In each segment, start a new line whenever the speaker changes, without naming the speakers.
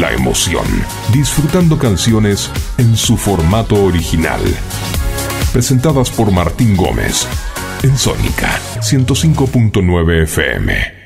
la emoción, disfrutando canciones en su formato original. Presentadas por Martín Gómez en Sónica 105.9 FM.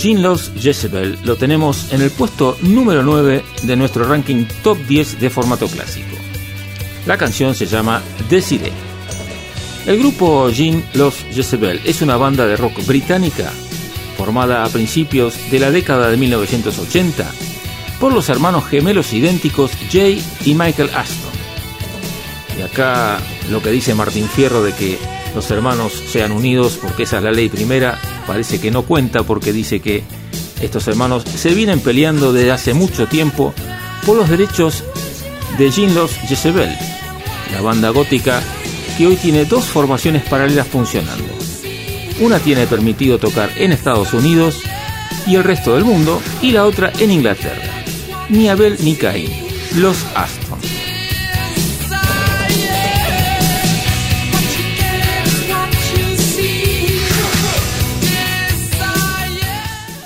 Jean Loves Jezebel lo tenemos en el puesto número 9 de nuestro ranking top 10 de formato clásico. La canción se llama Desiree. El grupo Jean Loves Jezebel es una banda de rock británica formada a principios de la década de 1980 por los hermanos gemelos idénticos Jay y Michael Aston. Y acá lo que dice Martín Fierro de que los hermanos sean unidos porque esa es la ley primera parece que no cuenta porque dice que estos hermanos se vienen peleando desde hace mucho tiempo por los derechos de Jinlos Jezebel, la banda gótica que hoy tiene dos formaciones paralelas funcionando. Una tiene permitido tocar en Estados Unidos y el resto del mundo, y la otra en Inglaterra. Ni Abel ni Cain, los Aston.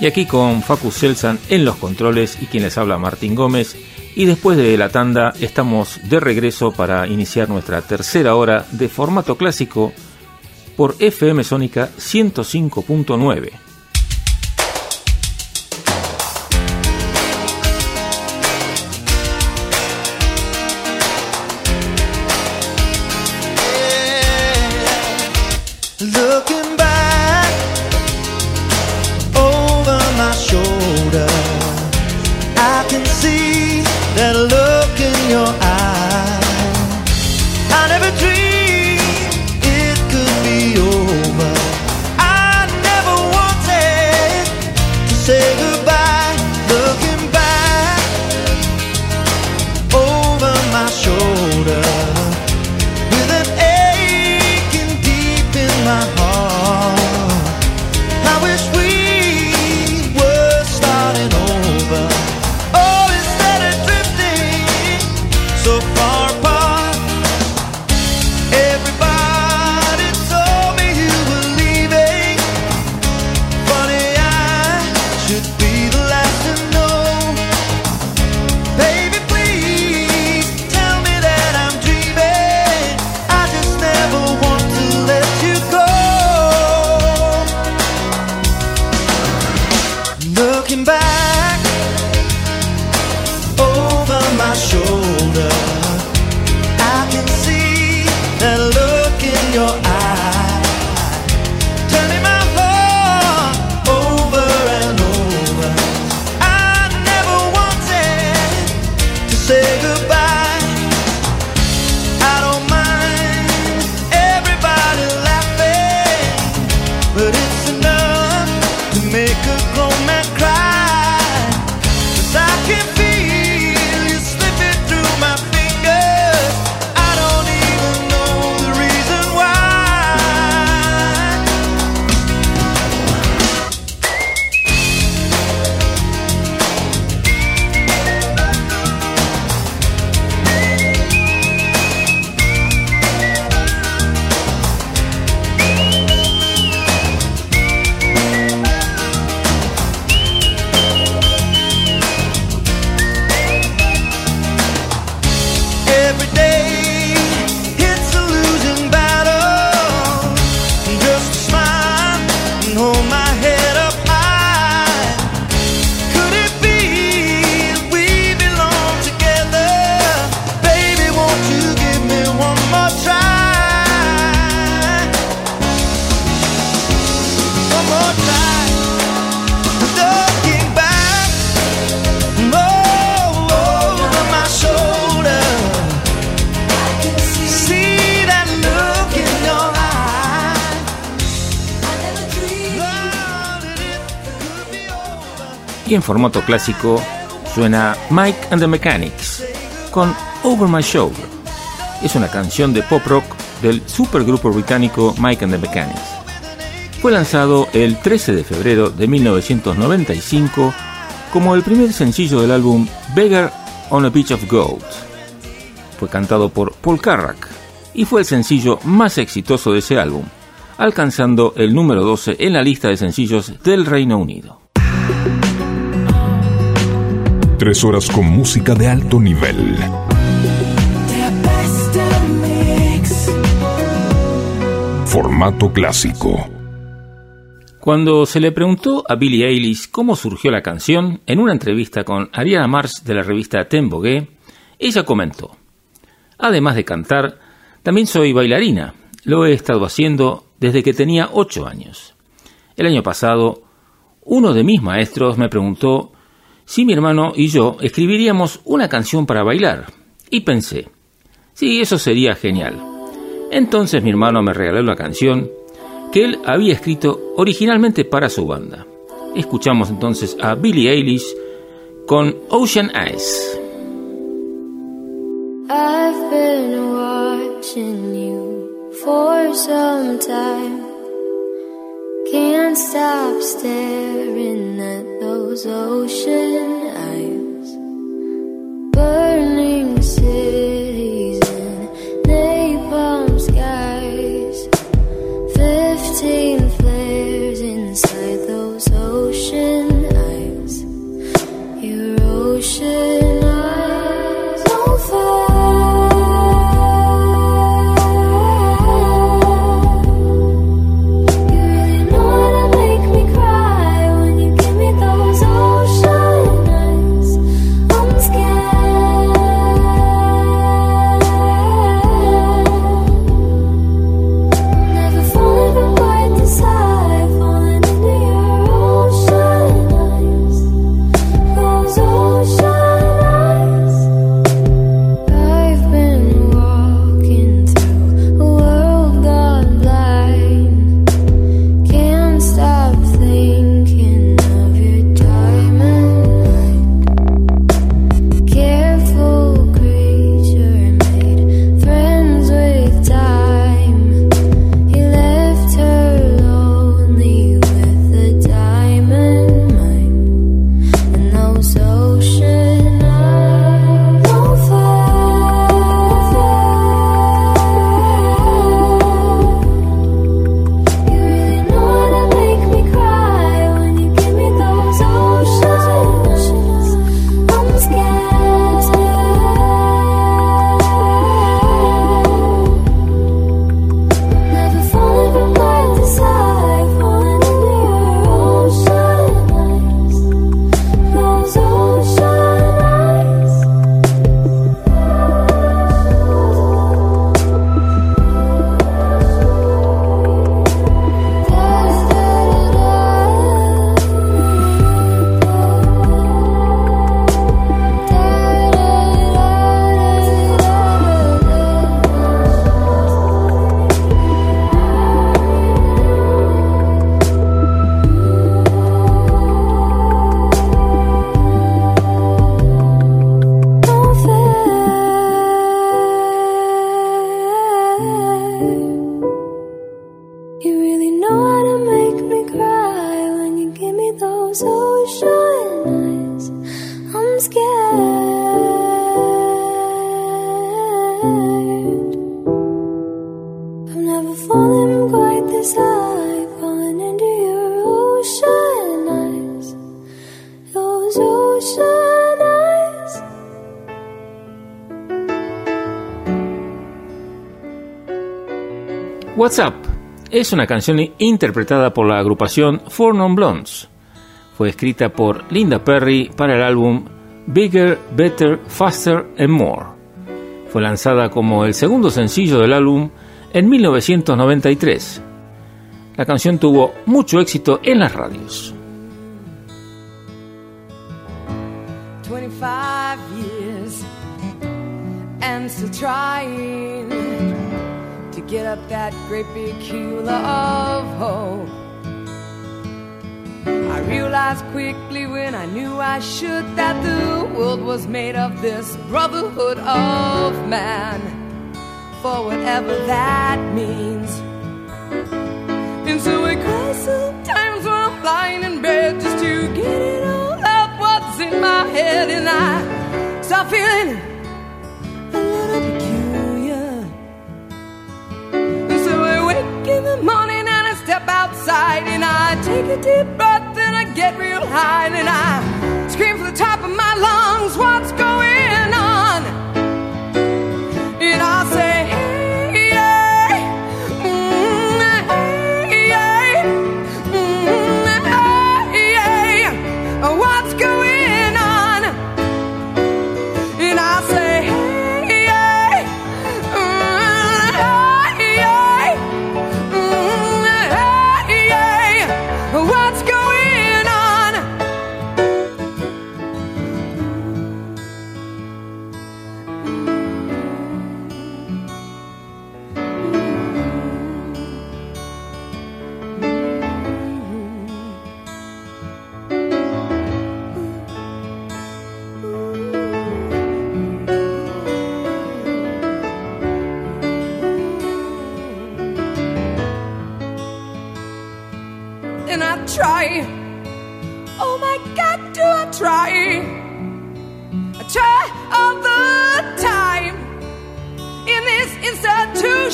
Y aquí con Facu Selsan en los controles y quien les habla Martín Gómez. Y después de la tanda estamos de regreso para iniciar nuestra tercera hora de formato clásico por FM Sónica 105.9. formato clásico suena Mike and the Mechanics con Over My Shoulder. Es una canción de pop rock del supergrupo británico Mike and the Mechanics. Fue lanzado el 13 de febrero de 1995 como el primer sencillo del álbum Beggar on a Beach of Gold. Fue cantado por Paul Carrack y fue el sencillo más exitoso de ese álbum, alcanzando el número 12 en la lista de sencillos del Reino Unido.
Tres horas con música de alto nivel. Formato clásico.
Cuando se le preguntó a Billie Eilish cómo surgió la canción en una entrevista con Ariana Mars de la revista Tembogué, ella comentó: Además de cantar, también soy bailarina. Lo he estado haciendo desde que tenía ocho años. El año pasado, uno de mis maestros me preguntó si mi hermano y yo escribiríamos una canción para bailar. Y pensé, sí, eso sería genial. Entonces mi hermano me regaló una canción que él había escrito originalmente para su banda. Escuchamos entonces a Billie Eilish con Ocean Eyes. I've been watching you for some time. Can't stop staring at those ocean eyes, burning cities and napalm skies, fifteen flares inside those ocean What's Up es una canción interpretada por la agrupación Four Non Blondes. Fue escrita por Linda Perry para el álbum Bigger, Better, Faster and More. Fue lanzada como el segundo sencillo del álbum en 1993. La canción tuvo mucho éxito en las radios.
get up that great big hill of hope. I realized quickly when I knew I should that the world was made of this brotherhood of man, for whatever that means. And so I cry sometimes when I'm lying in bed just to get it all out what's in my head, and I start feeling a little bit. in the morning and I step outside and I take a deep breath and I get real high and I scream from the top of my lungs, What's going on?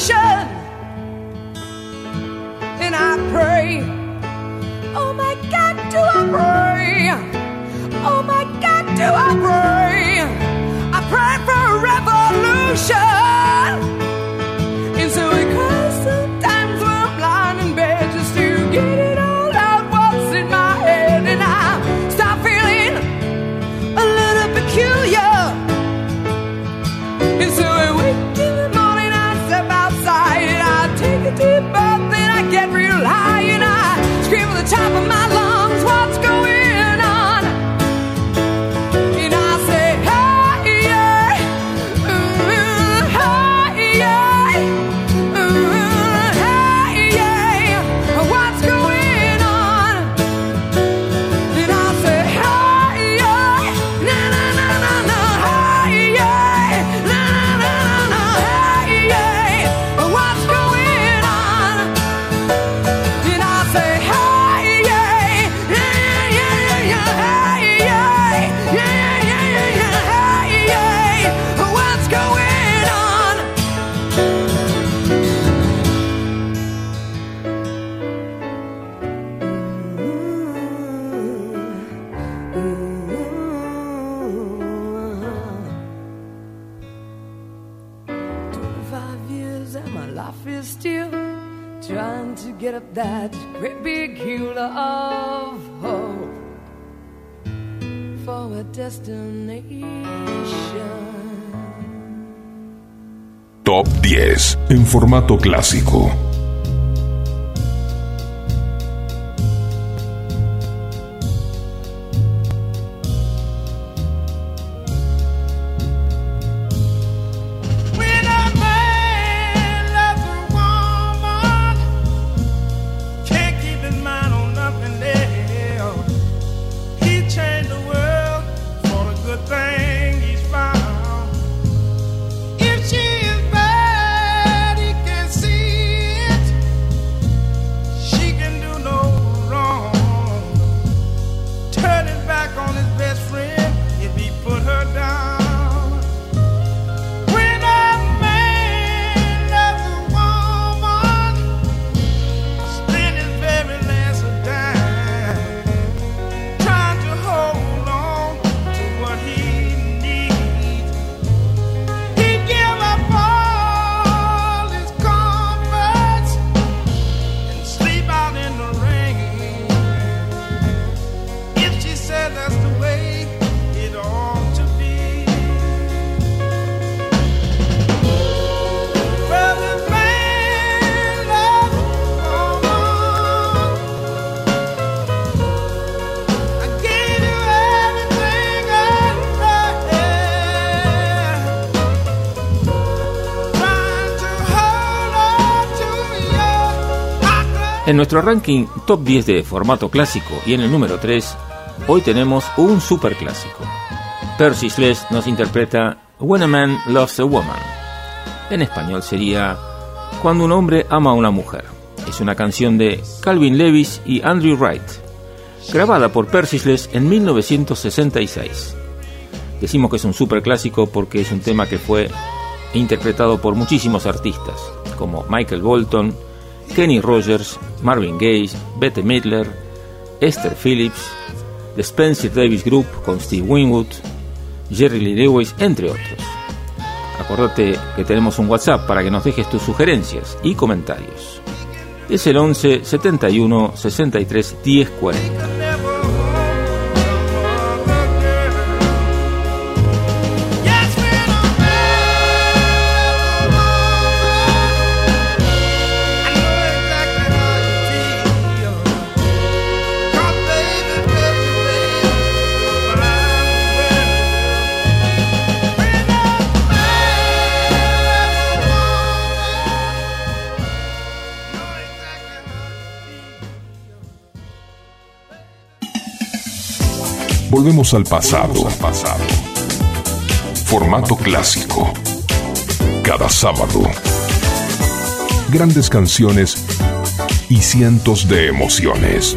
solution. And I pray, oh my God, do I pray? Oh my God, do I pray? I pray for a revolution. Top
10 en formato clásico.
Nuestro ranking top 10 de formato clásico y en el número 3, hoy tenemos un super clásico. Percy Sledge nos interpreta When a Man Loves a Woman. En español sería Cuando un hombre ama a una mujer. Es una canción de Calvin Levis y Andrew Wright, grabada por Percy Sledge en 1966. Decimos que es un super clásico porque es un tema que fue interpretado por muchísimos artistas, como Michael Bolton, Kenny Rogers, Marvin Gaye, Bette Midler, Esther Phillips, The Spencer Davis Group con Steve Winwood, Jerry Lee Lewis, entre otros. Acordate que tenemos un WhatsApp para que nos dejes tus sugerencias y comentarios. Es el 11 71 63 10 40.
Volvemos al pasado. Formato clásico. Cada sábado. Grandes canciones y cientos de emociones.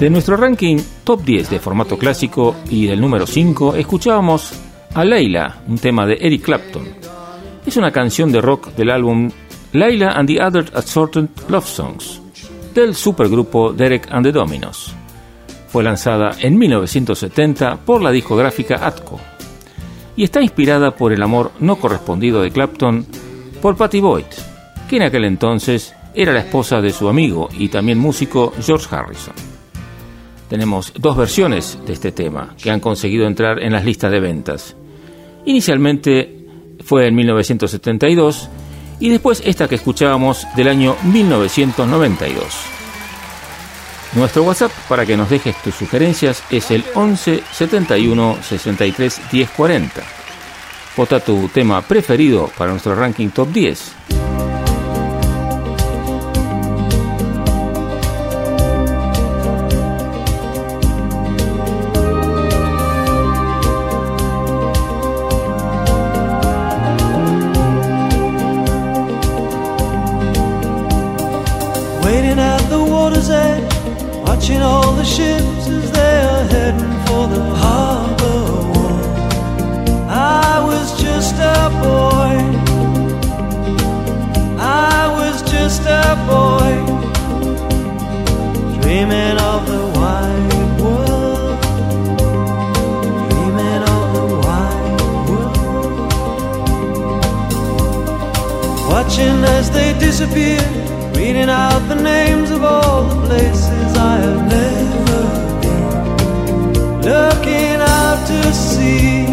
De nuestro ranking top 10 de formato clásico y del número 5, escuchábamos a Layla, un tema de Eric Clapton. Es una canción de rock del álbum Layla and the Other Assorted Love Songs, del supergrupo Derek and the Dominos. Fue lanzada en 1970 por la discográfica Atco y está inspirada por el amor no correspondido de Clapton por Patty Boyd, que en aquel entonces era la esposa de su amigo y también músico George Harrison. Tenemos dos versiones de este tema que han conseguido entrar en las listas de ventas. Inicialmente fue en 1972 y después esta que escuchábamos del año 1992. Nuestro WhatsApp para que nos dejes tus sugerencias es el 11 71 63 10 40. Vota tu tema preferido para nuestro ranking top 10.
Watching all the ships as they
are heading for the harbor wall. I was just a boy. I was just a boy. Dreaming of the wide world. Dreaming of the wide world. Watching as they disappear. Reading out the names of all the places to
see.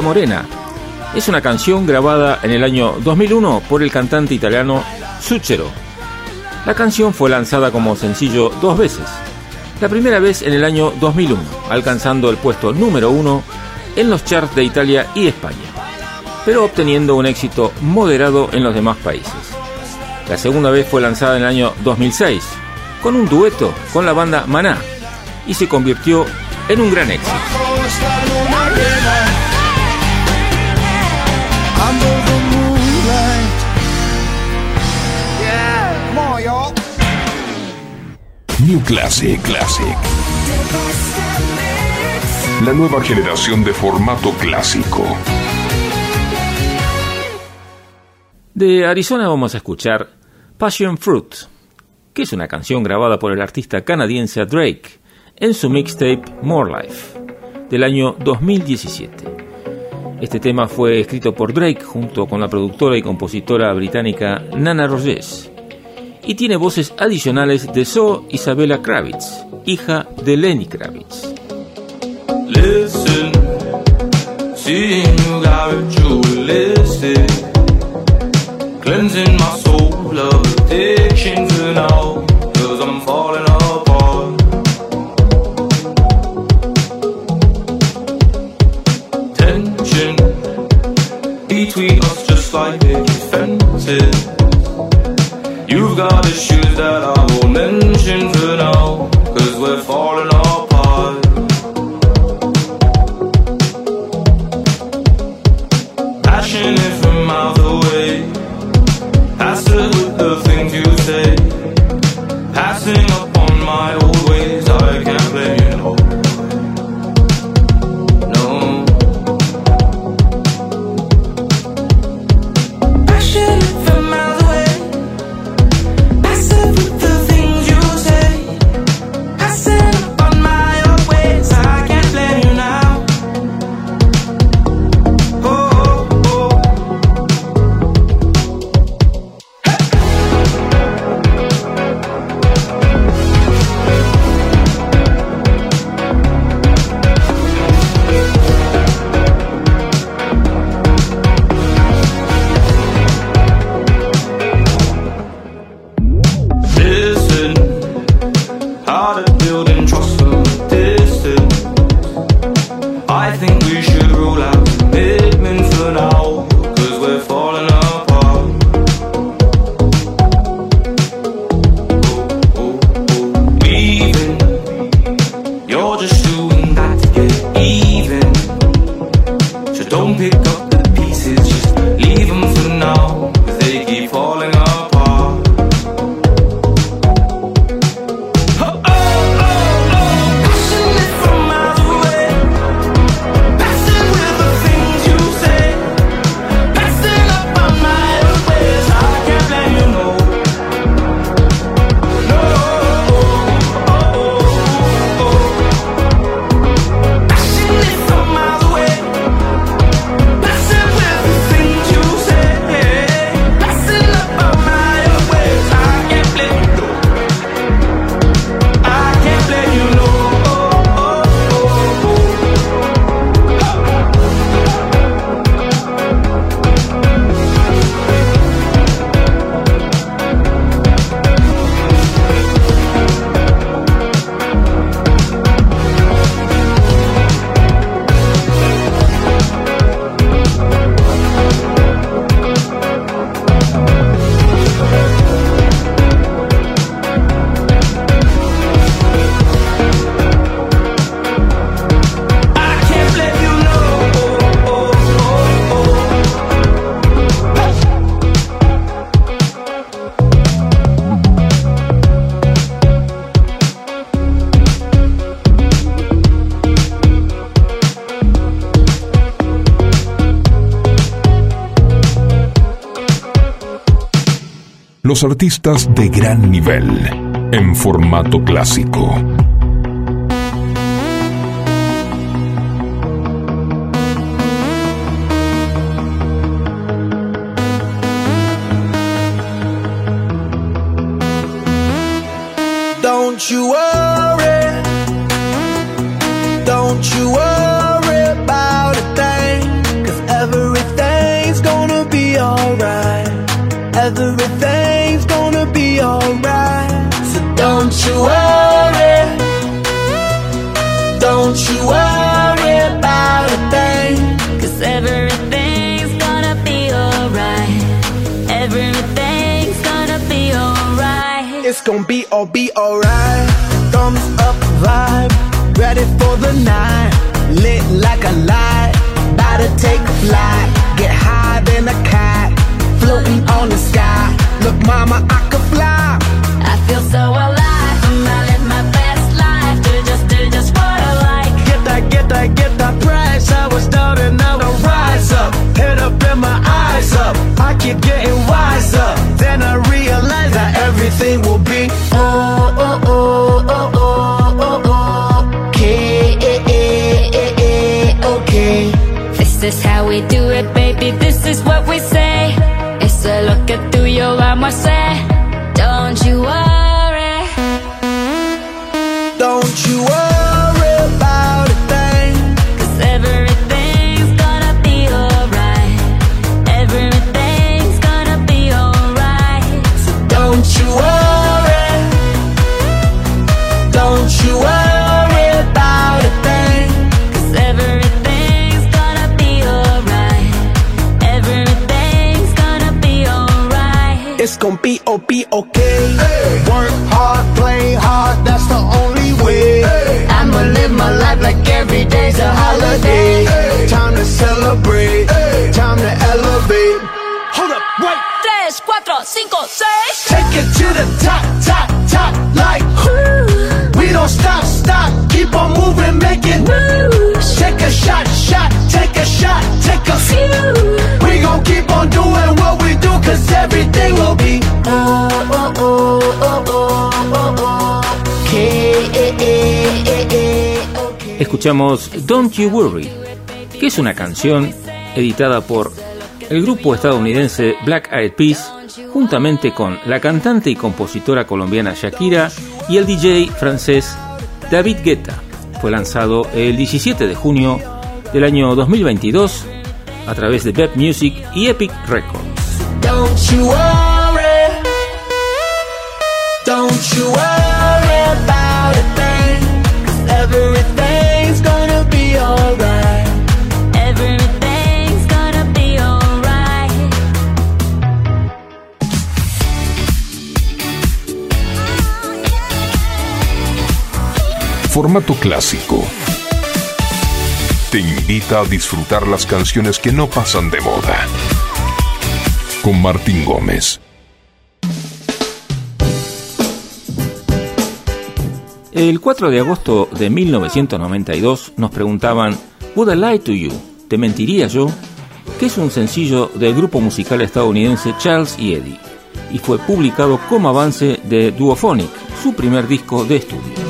Morena es una canción grabada en el año 2001 por el cantante italiano Suchero. La canción fue lanzada como sencillo dos veces. La primera vez en el año 2001, alcanzando el puesto número uno en los charts de Italia y España, pero obteniendo un éxito moderado en los demás países. La segunda vez fue lanzada en el año 2006, con un dueto con la banda Maná, y se convirtió en un gran éxito.
New Classic Classic. La nueva generación de formato clásico.
De Arizona vamos a escuchar Passion Fruit, que es una canción grabada por el artista canadiense Drake en su mixtape More Life del año 2017. Este tema fue escrito por Drake junto con la productora y compositora británica Nana Rogers y tiene voces adicionales de Zoe Isabella Kravitz, hija de Lenny Kravitz.
Listen, seeing you got cleansing my soul of addiction for now, cause I'm falling apart. Tension between us just like picket fences. You've got issues that I won't mention for now, cause we're falling I think we should
De gran nivel en formato clásico.
Alright. Thumbs up vibe, ready for the night. Lit like a light, about to take a flight. Get higher than a cat, floating on the sky. Look, mama, I could fly.
I feel so alive. I live my best life. Do just, do just what I like.
Get that, get that, get that price. I was down and now I rise up. Head up and my eyes up. I keep getting
This is how we do it, baby. This is what we say. It's a look at through your say.
Time to celebrate,
Escuchamos Don't You Worry, que es una canción editada por el grupo estadounidense Black Eyed Peas, juntamente con la cantante y compositora colombiana Shakira y el DJ francés David Guetta. Fue lanzado el 17 de junio del año 2022 a través de Bep Music y Epic Records.
Formato clásico. Te invita a disfrutar las canciones que no pasan de moda. Con Martín Gómez.
El 4 de agosto de 1992 nos preguntaban Would I Lie to You? ¿Te mentiría yo? que es un sencillo del grupo musical estadounidense Charles y Eddie y fue publicado como avance de Duophonic, su primer disco de estudio.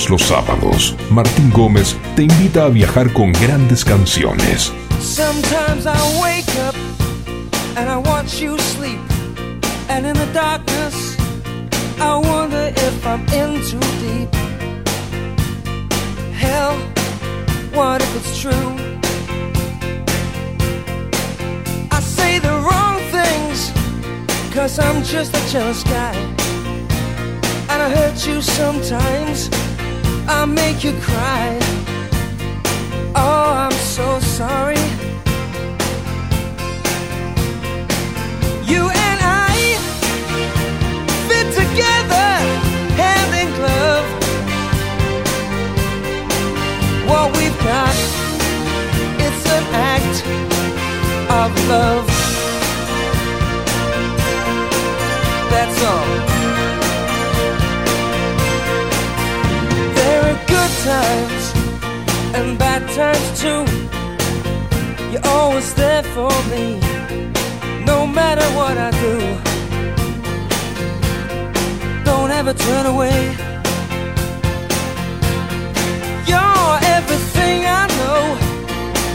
Todos los sábados, Martín Gómez te invita a viajar con grandes canciones.
Sometimes I wake up and I watch you sleep. And in the darkness, I wonder if I'm in too deep. Hell, what if it's true? I say the wrong things, cause I'm just a jealous guy. And I hurt you sometimes, I make you cry. Oh, I'm so sorry. You and I fit together, hand in glove. What we've got, it's an act of love. Times and bad times too. You're always there for me, no matter what I do. Don't ever turn away. You're everything I know.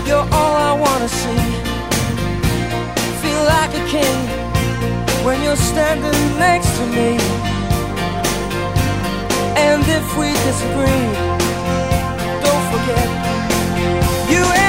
You're all I wanna see. Feel like a king when you're standing next to me. And if we disagree, get. You.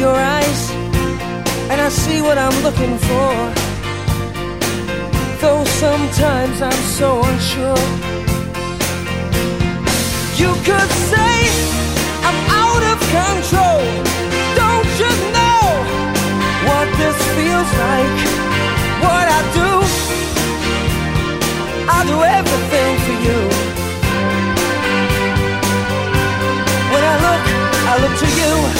Your eyes and I see what I'm looking for. Though sometimes I'm so unsure. You could say I'm out of control. Don't you know what this feels like? What I do, I'll do everything for you. When I look, I look to you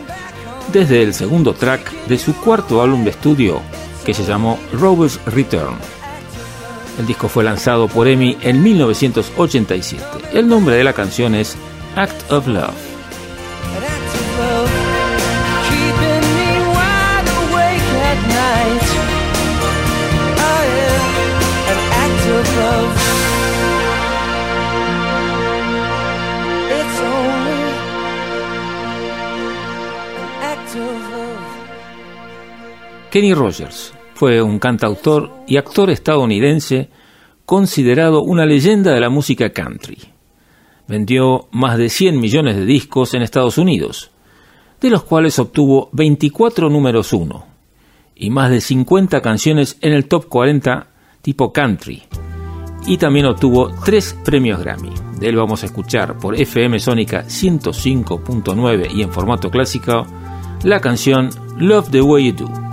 desde el segundo track de su cuarto álbum de estudio que se llamó Rover's Return. El disco fue lanzado por EMI en 1987. El nombre de la canción es
Act of Love.
Kenny Rogers fue un cantautor y actor estadounidense considerado una leyenda de la música country. Vendió más de 100 millones de discos en Estados Unidos, de los cuales obtuvo 24 números 1 y más de 50 canciones en el top 40 tipo country. Y también obtuvo 3 premios Grammy. De él vamos a escuchar por FM Sónica 105.9 y en formato clásico la canción Love the Way You Do.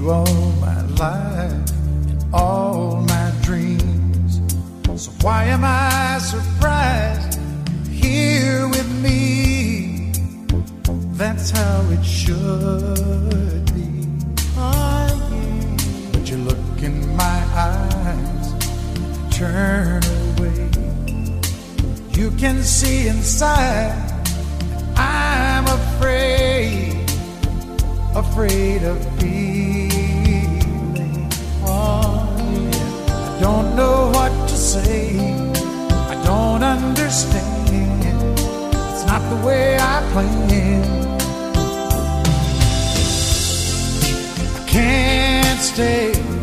You all my life in all my dreams. So why am I surprised you're here with me? That's how it should be. Oh, yeah. But you look in my eyes, turn away. You can see inside. I'm afraid afraid of feeling. I don't know what to say. I don't understand. It's not the way I planned. I can't stay.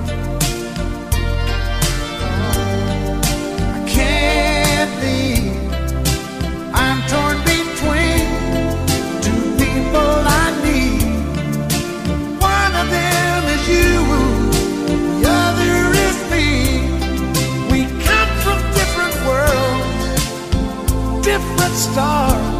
star.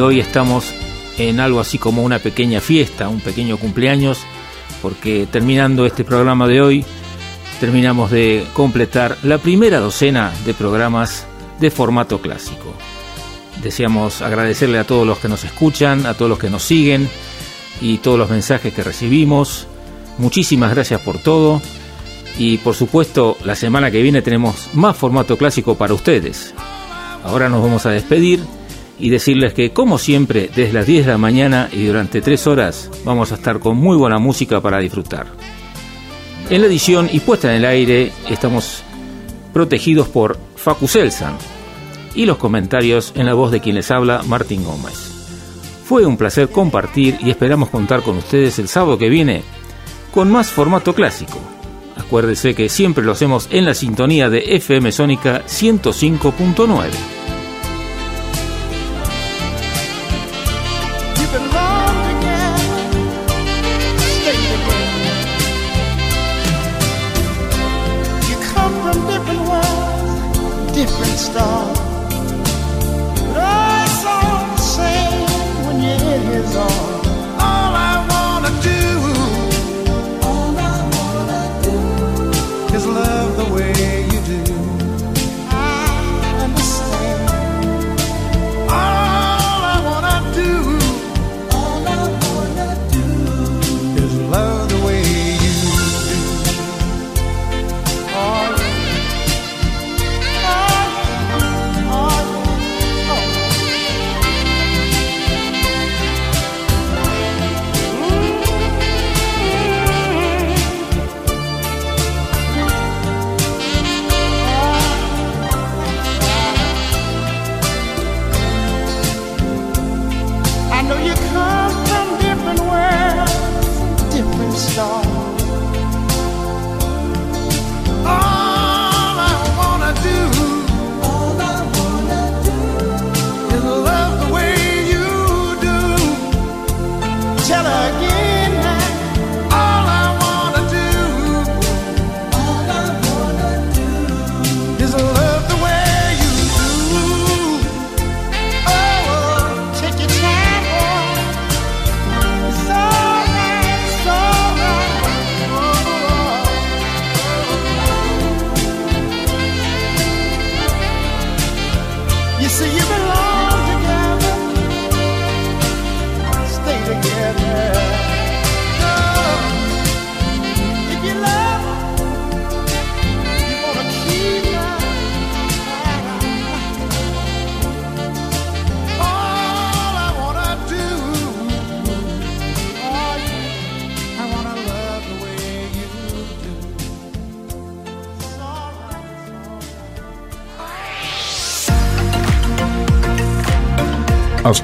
Hoy estamos en algo así como una pequeña fiesta, un pequeño cumpleaños, porque terminando este programa de hoy, terminamos de completar la primera docena de programas de formato clásico. Deseamos agradecerle a todos los que nos escuchan, a todos los que nos siguen y todos los mensajes que recibimos. Muchísimas gracias por todo. Y por supuesto, la semana que viene tenemos más formato clásico para ustedes. Ahora nos vamos a despedir y decirles que, como siempre, desde las 10 de la mañana y durante 3 horas vamos a estar con muy buena música para disfrutar. En la edición y puesta en el aire estamos protegidos por Facu Selsan y los comentarios en la voz de quien les habla, Martín Gómez. Fue un placer compartir y esperamos contar con ustedes el sábado que viene con más formato clásico. Acuérdese que siempre lo hacemos en la sintonía de FM Sónica 105.9.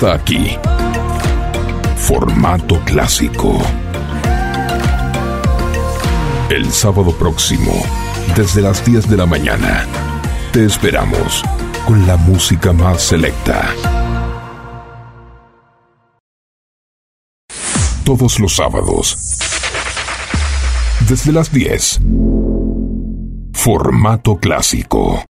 Aquí. Formato clásico. El sábado próximo, desde las 10 de la mañana, te esperamos con la música más selecta. Todos los sábados, desde las 10. Formato clásico.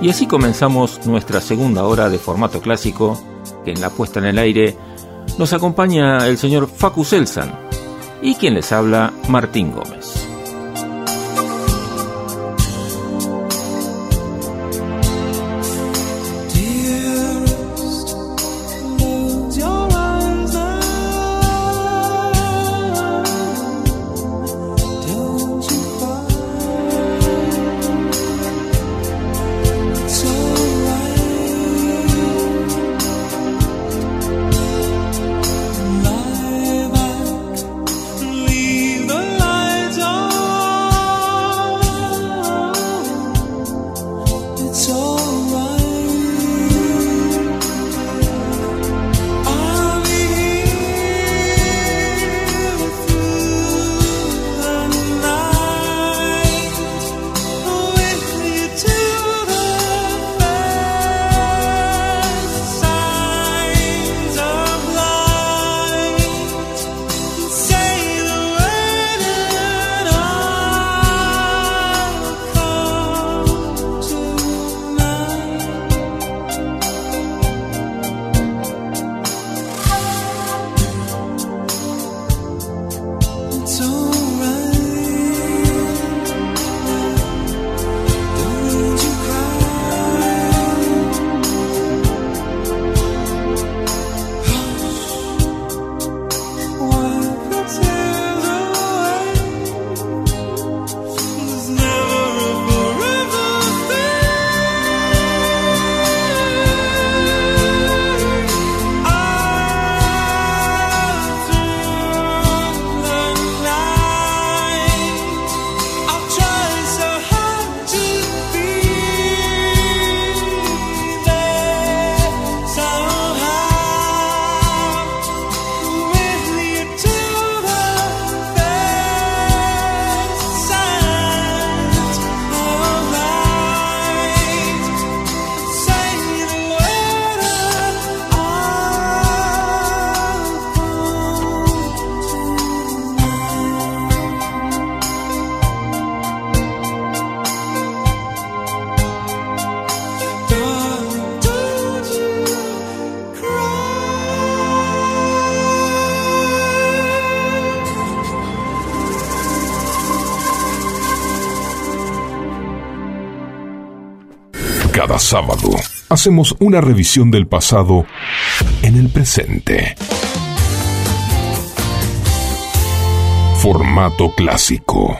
Y así comenzamos nuestra segunda hora de formato clásico, que en la puesta en el aire nos acompaña el señor Facu Selsan y quien les habla Martín Gómez.
Hacemos una revisión del pasado en el presente. Formato clásico.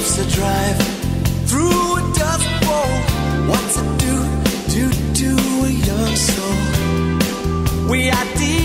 Life's a drive through a dust bowl. What's it do, do, do a young soul? We are deeply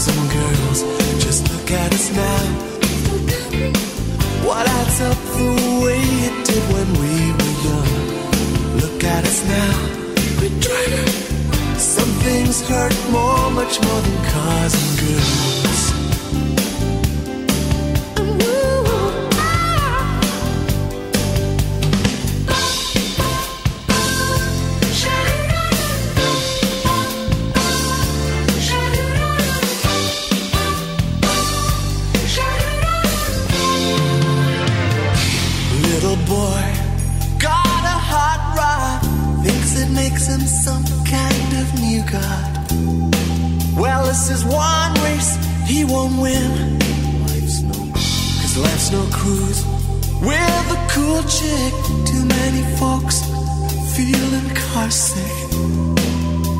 cars and girls. Just look at us now. What adds up the way it did when we were young? Look at us now. We're. Some things hurt more, much more than cars and girls.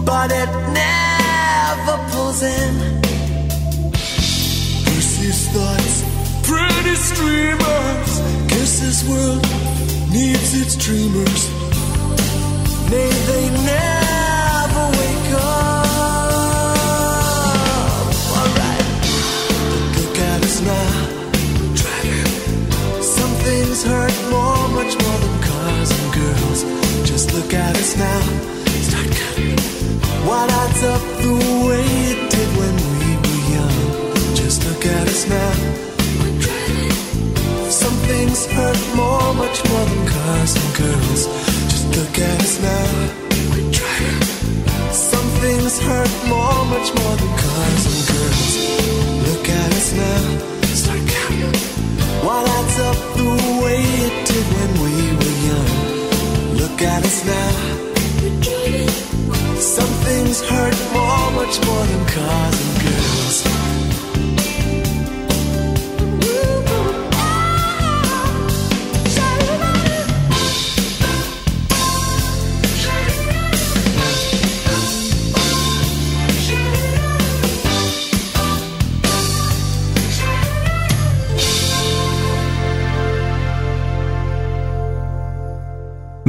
But it never pulls in. Lucy's thoughts, pretty streamers. Guess this world needs its dreamers. May they never wake up. Alright, look at us now. Driving. Some things hurt more, much more than cars and girls. Just look at us now. What adds up the way it did when we were young? Just look at us now. Some things hurt more, much more than cars and girls. Just look at us now. Some things hurt more, much more than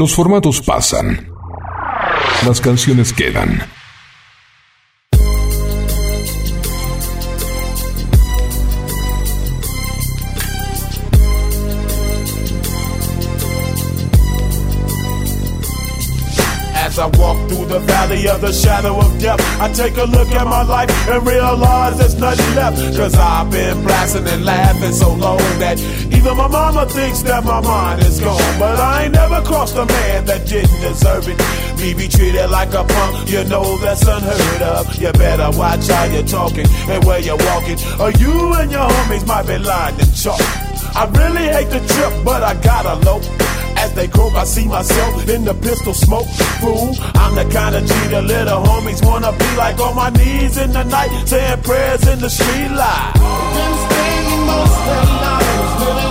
Los formatos pasan. Las canciones quedan.
As I walk through the valley of the shadow of death, I take a look at my life and realize there's nothing left. Cause I've been blasting and laughing so long that even my mama thinks that my mind is gone, but I ain't never crossed a man that didn't deserve it. Me be treated like a punk, you know that's unheard of. You better watch how you're talking and where you're walking, or you and your homies might be lying to chalk. I really hate the trip, but I gotta low. As they croak, I see myself in the pistol smoke. Fool, I'm the kind of G the little homies wanna be like on my knees in the night, saying prayers in the street light.
Been spending most their lives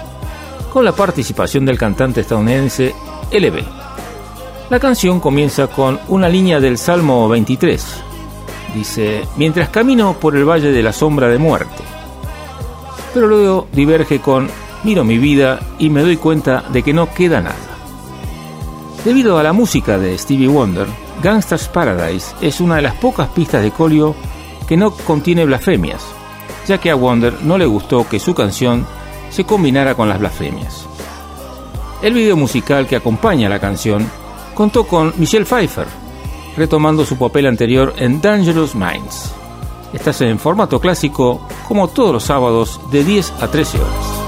con la participación del cantante estadounidense LB. La canción comienza con una línea del Salmo 23. Dice, mientras camino por el valle de la sombra de muerte. Pero luego diverge con, miro mi vida y me doy cuenta de que no queda nada. Debido a la música de Stevie Wonder, Gangsta's Paradise es una de las pocas pistas de Colio que no contiene blasfemias, ya que a Wonder no le gustó que su canción se combinara con las blasfemias. El video musical que acompaña la canción contó con Michelle Pfeiffer, retomando su papel anterior en Dangerous Minds. Estás en formato clásico como todos los sábados de 10 a 13 horas.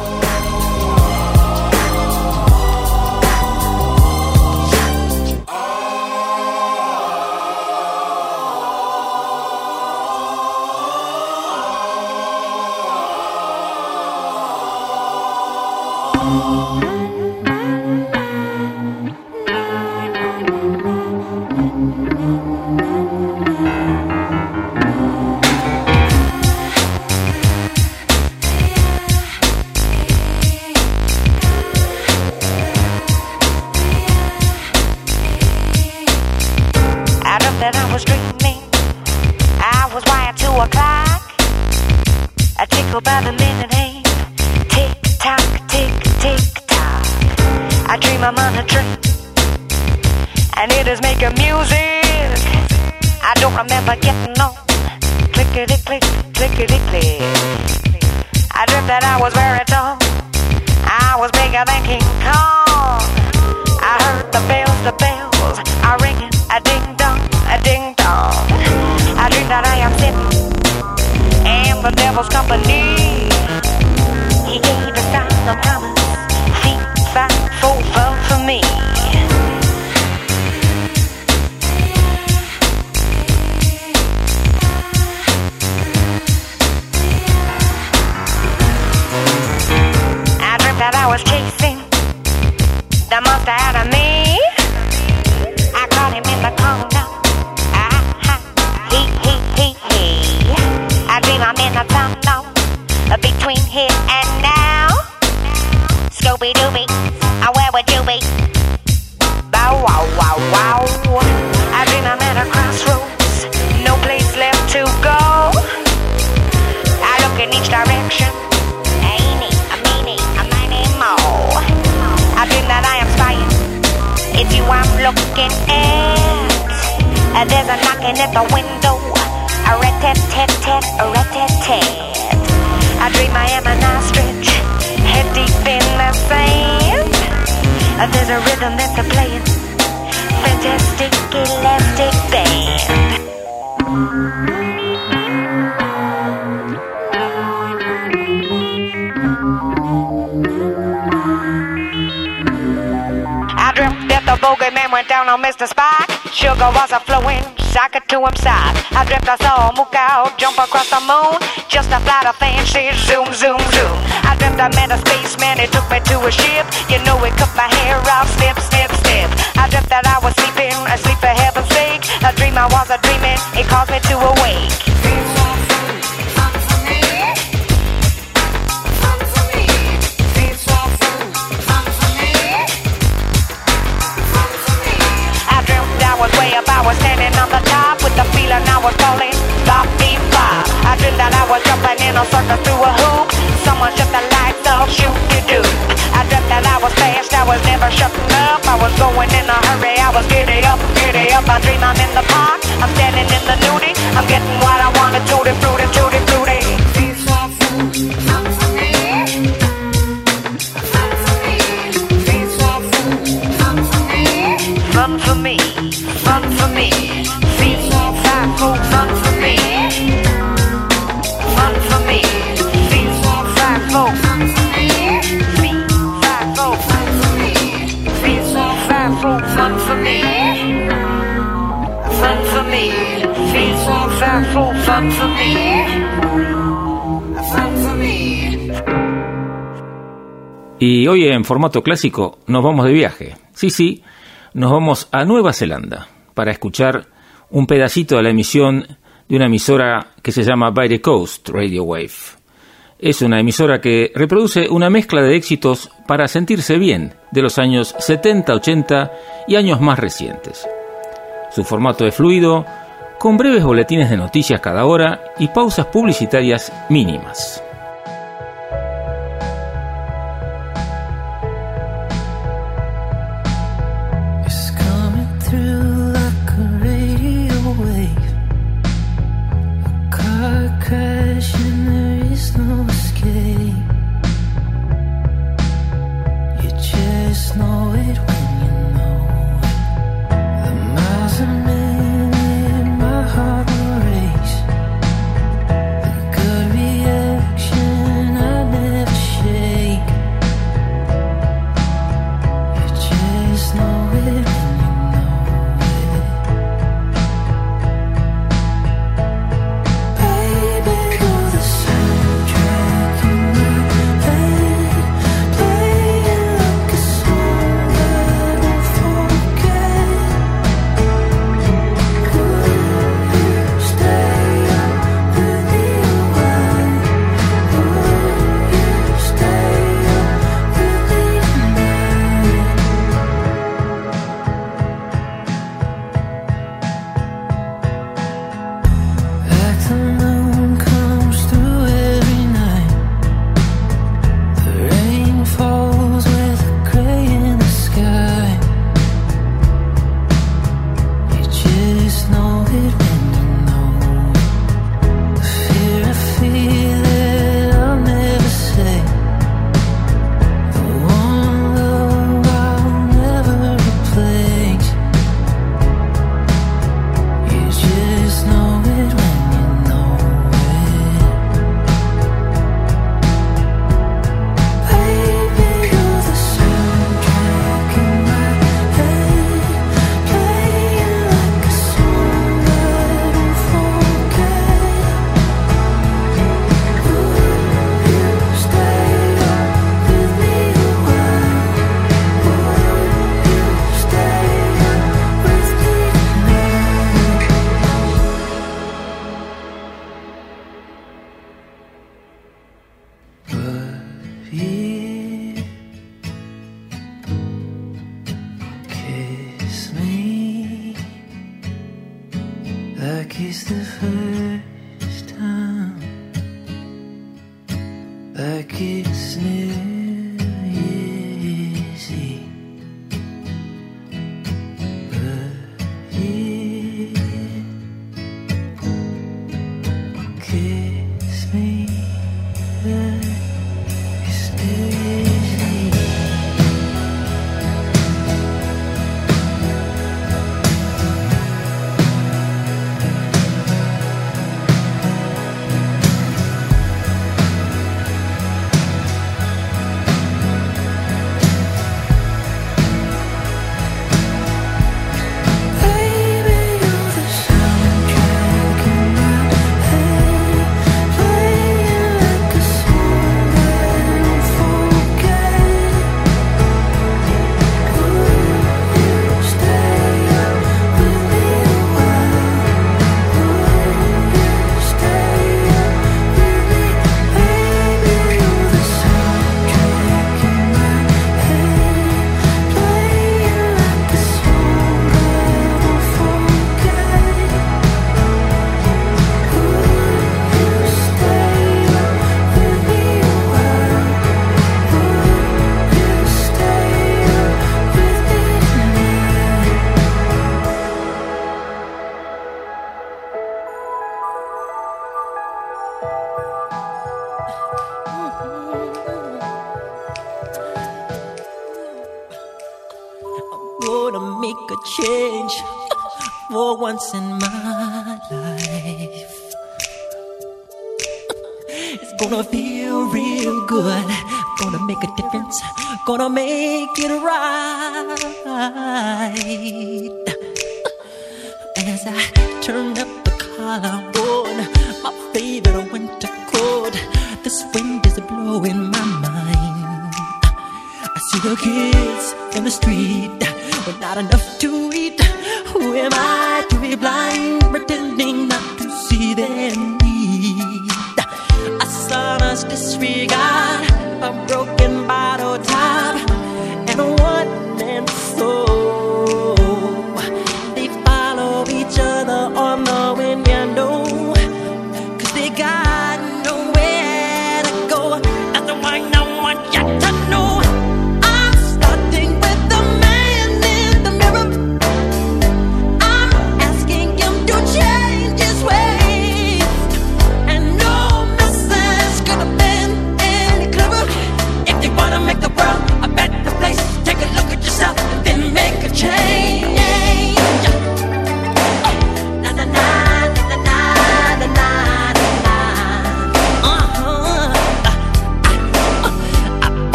Y hoy en formato clásico nos vamos de viaje. Sí, sí, nos vamos a Nueva Zelanda para escuchar un pedacito de la emisión de una emisora que se llama By the Coast Radio Wave. Es una emisora que reproduce una mezcla de éxitos para sentirse bien de los años 70, 80 y años más recientes. Su formato es fluido, con breves boletines de noticias cada hora y pausas publicitarias mínimas.
I'm broken.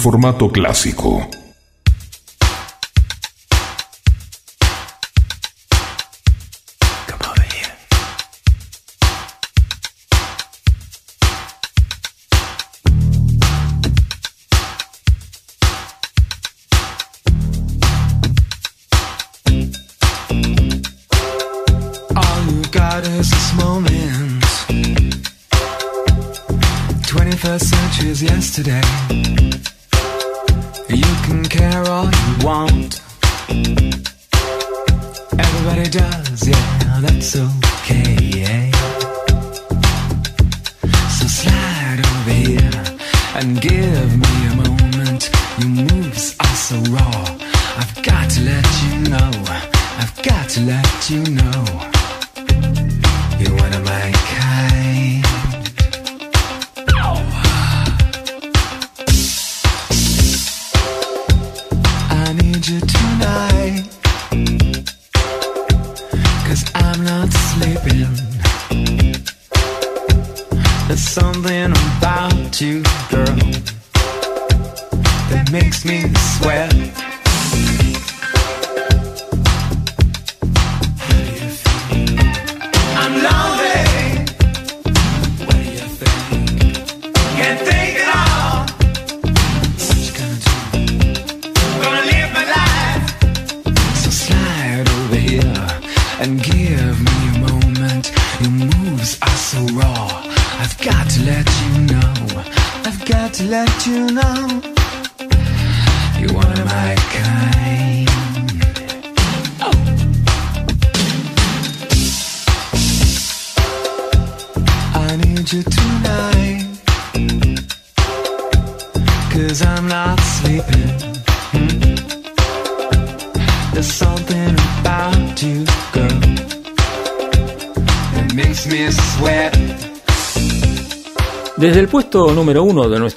Formato clásico.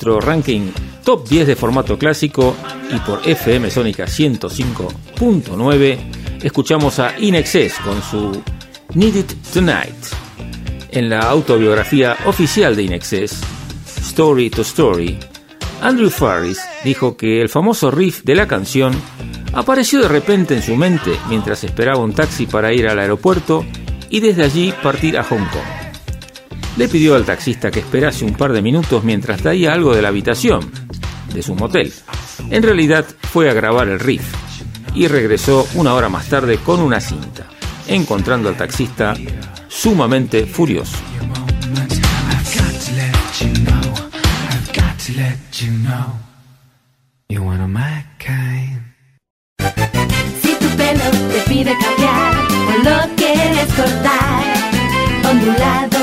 Ranking Top 10 de formato clásico y por FM Sónica 105.9, escuchamos a In Excess con su Need It Tonight. En la autobiografía oficial de In Excess, Story to Story, Andrew Farris dijo que el famoso riff de la canción apareció de repente en su mente mientras esperaba un taxi para ir al aeropuerto y desde allí partir a Hong Kong. Le pidió al taxista que esperase un par de minutos mientras traía algo de la habitación, de su motel. En realidad fue a grabar el riff y regresó una hora más tarde con una cinta, encontrando al taxista sumamente furioso.
Si tu pelo te pide cambiar o lo quieres cortar, ondulado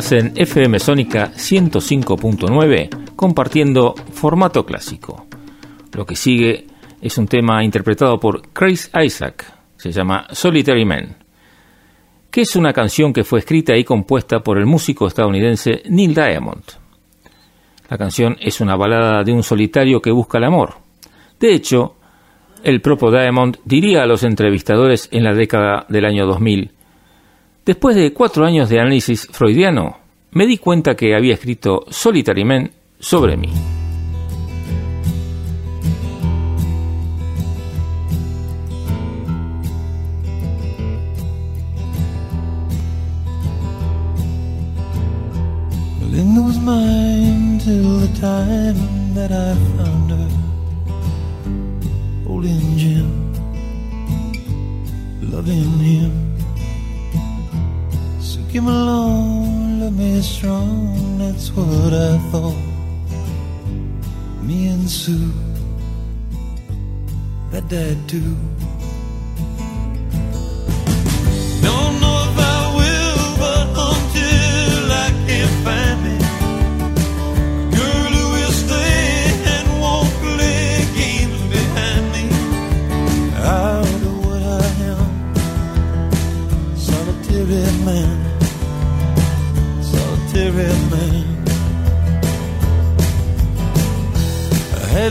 En FM Sónica 105.9 compartiendo formato clásico. Lo que sigue es un tema interpretado por Chris Isaac, se llama Solitary Man, que es una canción que fue escrita y compuesta por el músico estadounidense Neil Diamond. La canción es una balada de un solitario que busca el amor. De hecho, el propio Diamond diría a los entrevistadores en la década del año 2000, después de cuatro años de análisis freudiano, me di cuenta que había escrito Solitary Man sobre mí.
Loving. So give me along, love me strong, that's what I thought. Me and Sue, that died too. Don't know if I will, but until I can find me, girl who will stay and won't play games behind me. What I am, solitary man, man.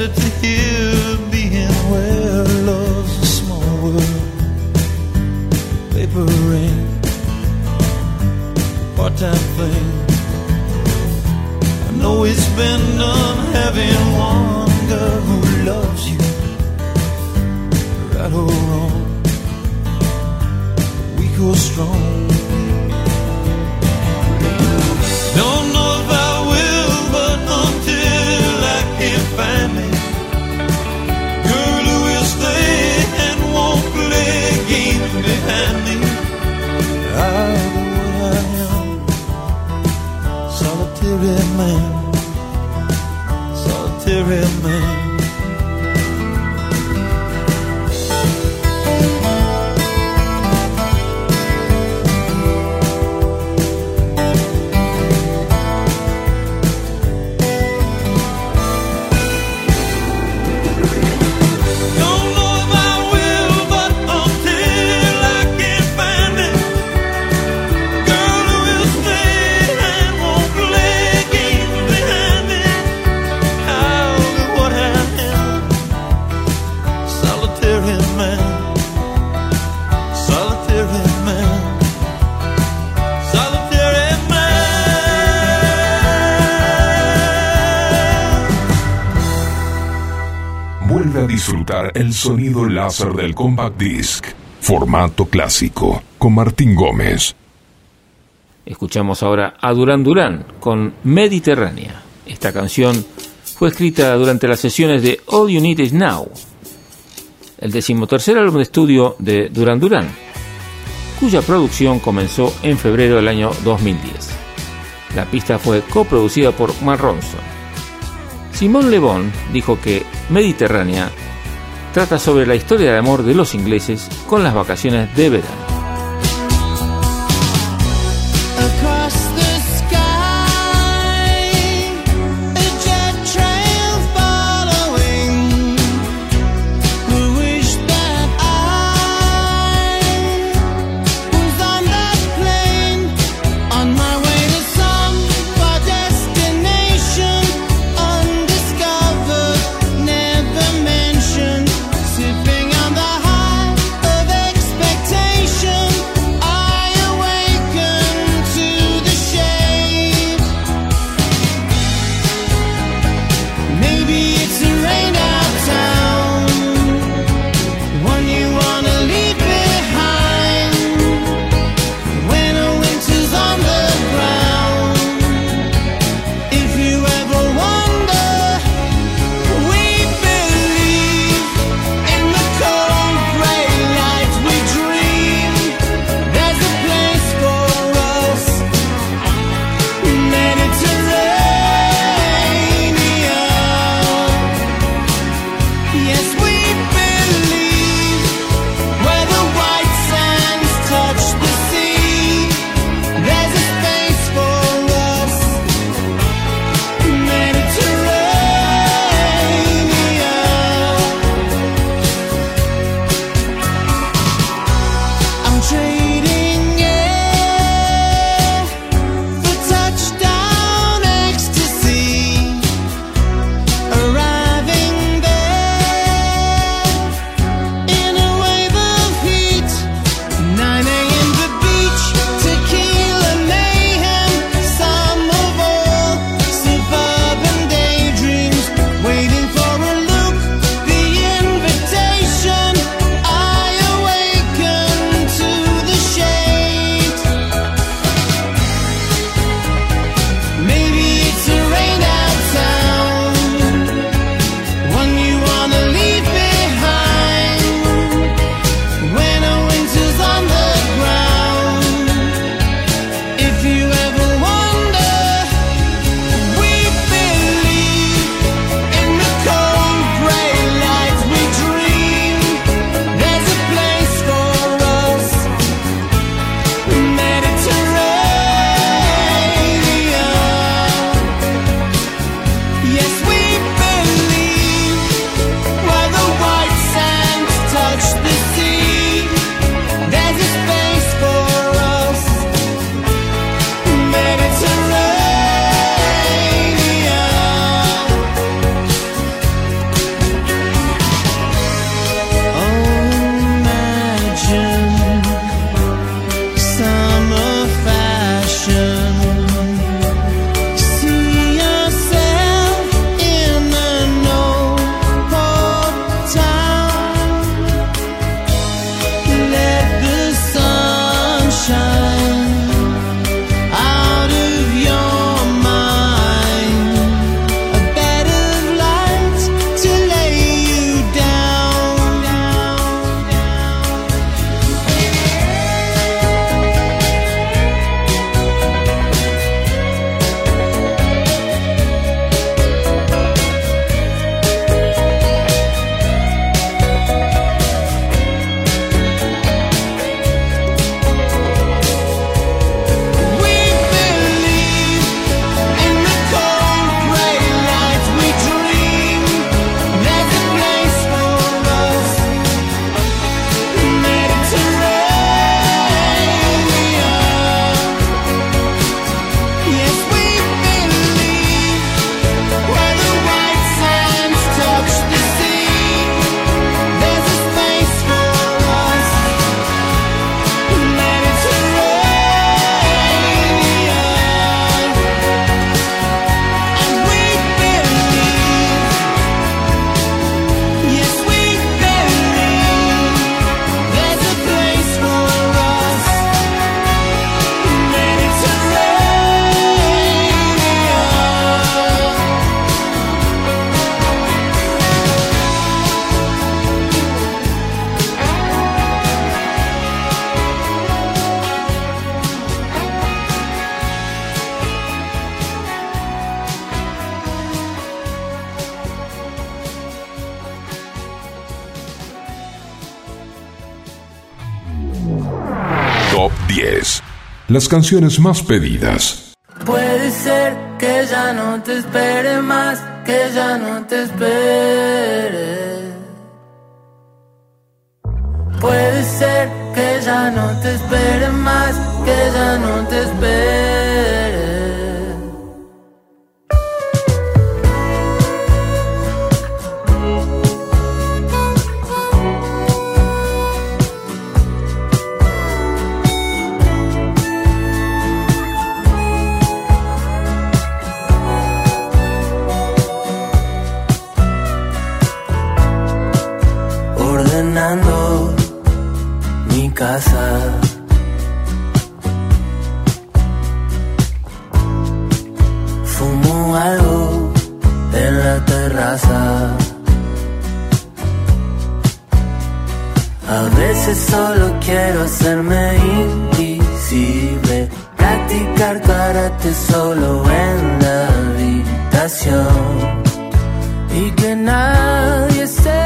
It to hear being where love's a small world paper rain, part-time thing. I know it's been done having one girl who loves you, right or wrong, weak or strong. Know if I will, but until I can find me. Girl who will stay and won't play games behind me. I know what I am, solitary man, solitary man.
Disfrutar el sonido láser del compact disc. Formato clásico. Con Martín Gómez.
Escuchamos ahora a Duran Duran con Mediterránea. Esta canción fue escrita durante las sesiones de All You Need Is Now, el decimotercer álbum de estudio de Duran Duran, cuya producción comenzó en febrero del año 2010. La pista fue coproducida por Mark Ronson. Simón Le Bon dijo que Mediterránea trata sobre la historia de amor de los ingleses con las vacaciones de verano.
Las canciones más pedidas.
Puede ser que ya no te espere más, que ya no te espere. Solo en la habitación. Y que nadie se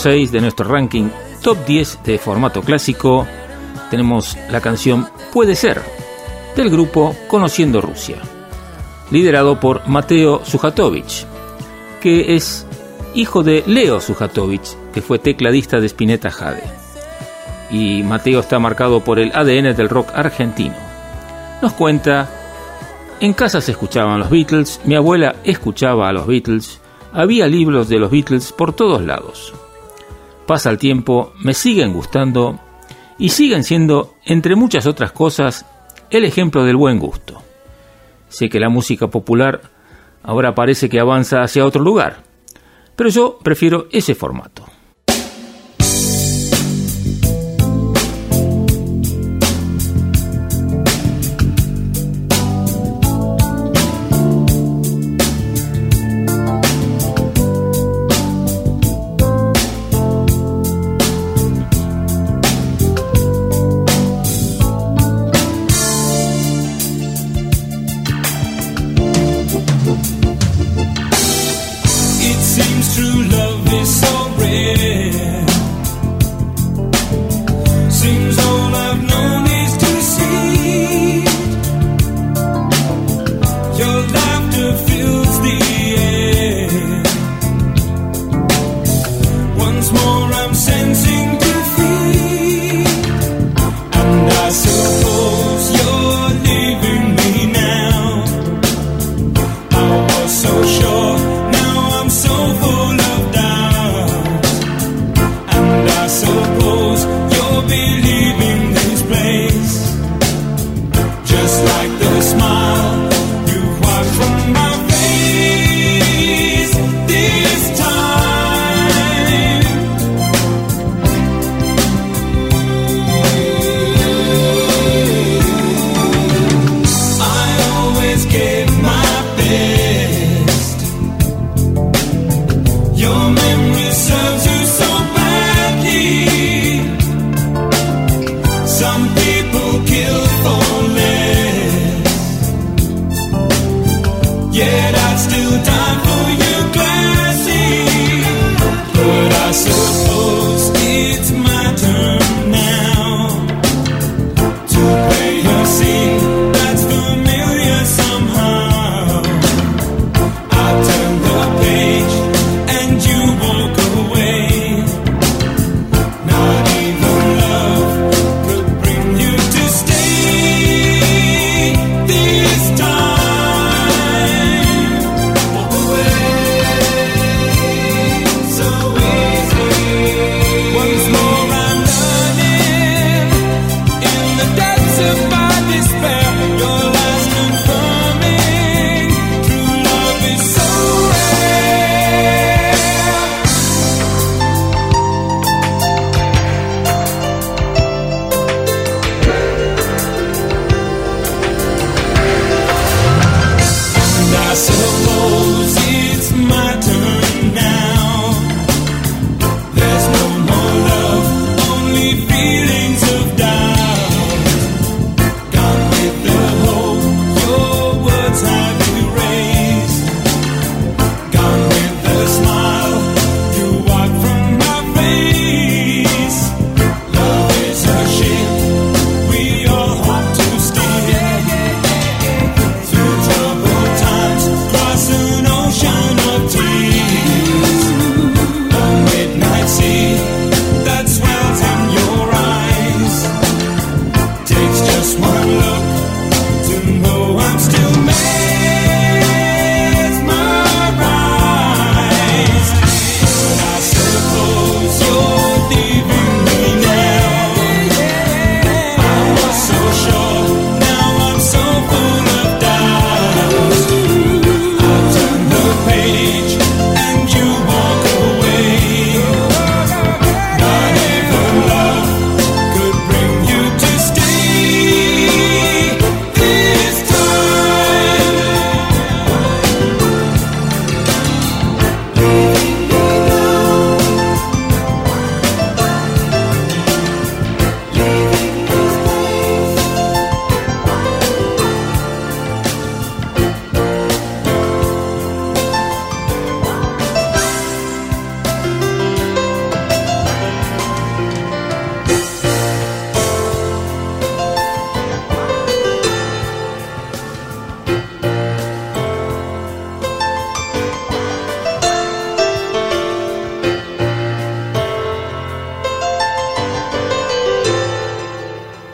6 de nuestro ranking Top 10 de formato clásico tenemos la canción Puede ser del grupo Conociendo Rusia, liderado por Mateo Sujatovich, que es hijo de Leo Sujatovich, que fue tecladista de Spinetta Jade. Y Mateo está marcado por el ADN del rock argentino. Nos cuenta, en casa se escuchaban los Beatles, mi abuela escuchaba a los Beatles, había libros de los Beatles por todos lados. Pasa el tiempo, me siguen gustando y siguen siendo, entre muchas otras cosas, el ejemplo del buen gusto. Sé que la música popular ahora parece que avanza hacia otro lugar, pero yo prefiero ese formato.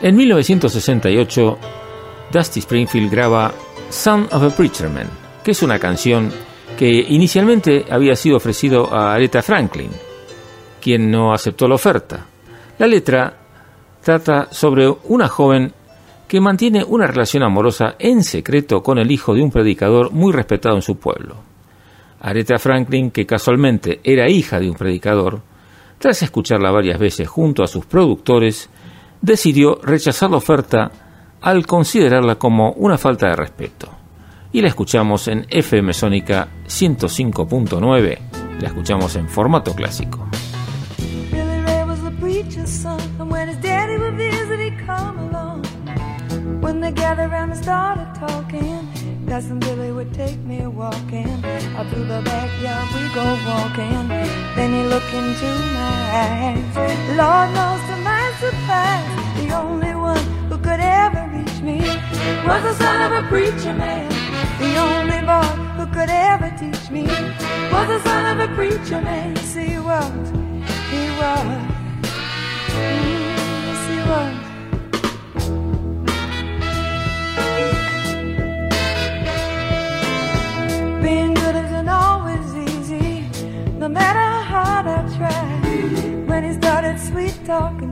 En 1968, Dusty Springfield graba Son of a Preacher Man, que es una canción que inicialmente había sido ofrecido a Aretha Franklin, quien no aceptó la oferta. La letra trata sobre una joven que mantiene una relación amorosa en secreto con el hijo de un predicador muy respetado en su pueblo. Aretha Franklin, que casualmente era hija de un predicador, tras escucharla varias veces junto a sus productores, decidió rechazar la oferta al considerarla como una falta de respeto. Y la escuchamos en FM Sónica 105.9, la escuchamos en formato clásico.
When they gathered around and started talking, Cousin Billy would take me walking. Out through the backyard we go walking. Then he looked into my eyes. Lord knows to my surprise, the only one who could ever reach me was the son of a preacher man. The only boy who could ever teach me was the son of a preacher man. Yes, he was. He was. Mm, Yes, he was. Being good isn't always easy, no matter how hard I try. When he started sweet talking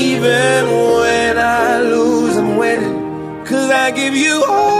Even when I lose, I'm winning. Cause I give you all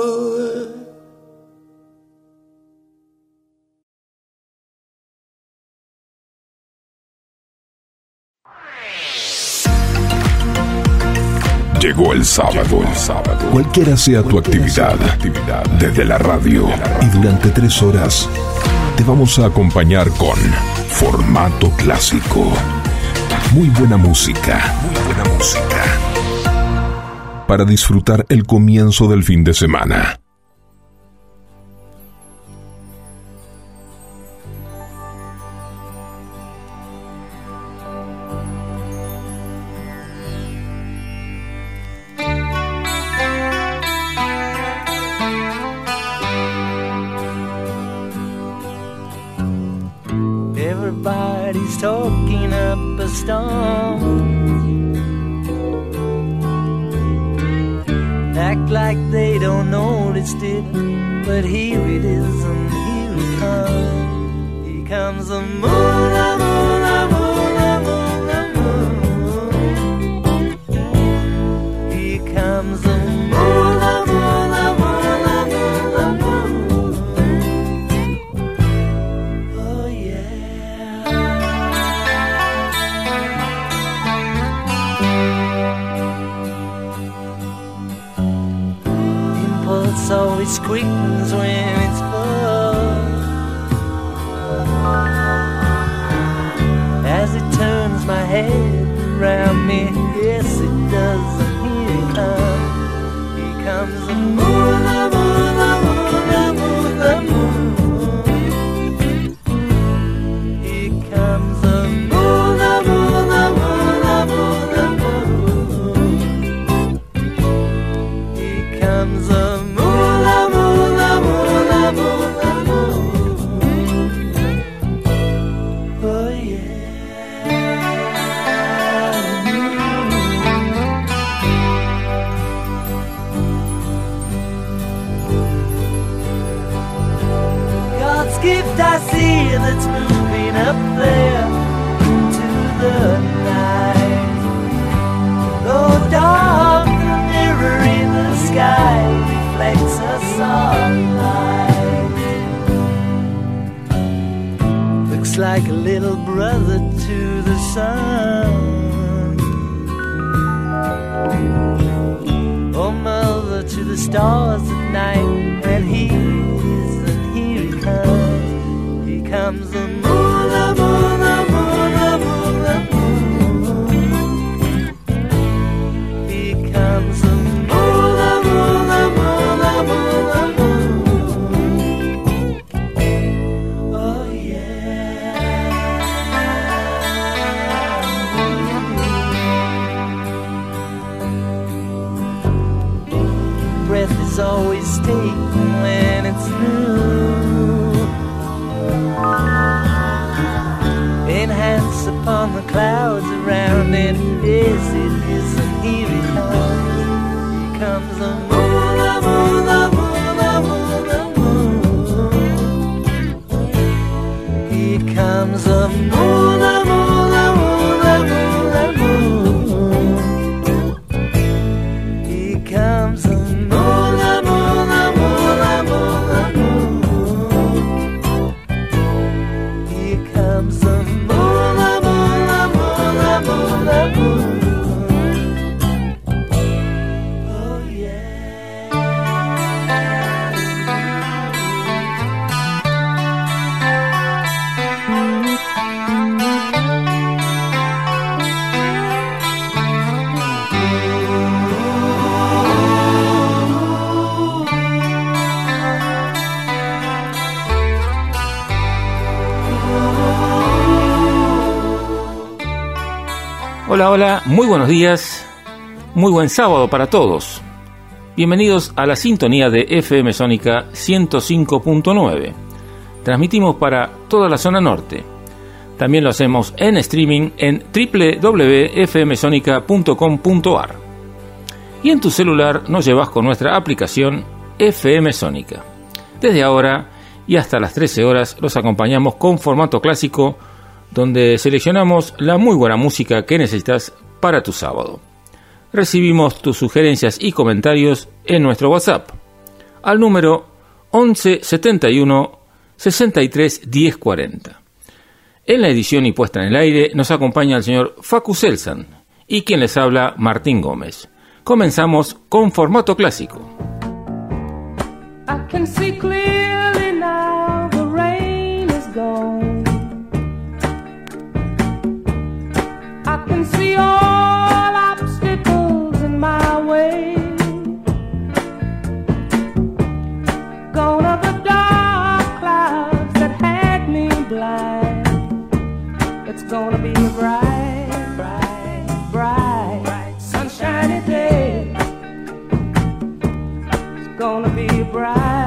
Llegó el sábado, el sábado. Cualquiera sea tu actividad, desde la radio y durante tres horas, te vamos a acompañar con formato clásico. Muy buena música, muy buena música. Para disfrutar el comienzo del fin de semana.
Always when it's full. As it turns my head around me, yes it does. And here it comes. Here comes the moon, little brother to the sun. Oh, mother to the stars at night, and he's and here he comes. He comes the moon,
Hola, muy buenos días, muy buen sábado para todos. Bienvenidos a la sintonía de FM Sónica 105.9. Transmitimos para toda la zona norte. También lo hacemos en streaming en www.fmsonica.com.ar. Y en tu celular nos llevas con nuestra aplicación FM Sónica. Desde ahora y hasta las 13 horas los acompañamos con formato clásico donde seleccionamos la muy buena música que necesitas para tu sábado. Recibimos tus sugerencias y comentarios en nuestro WhatsApp al número 11 71 63 10 40. En la edición y puesta en el aire nos acompaña el señor Facu Selsan y quien les habla Martín Gómez. Comenzamos con formato clásico.
I can see clearly gonna be bright,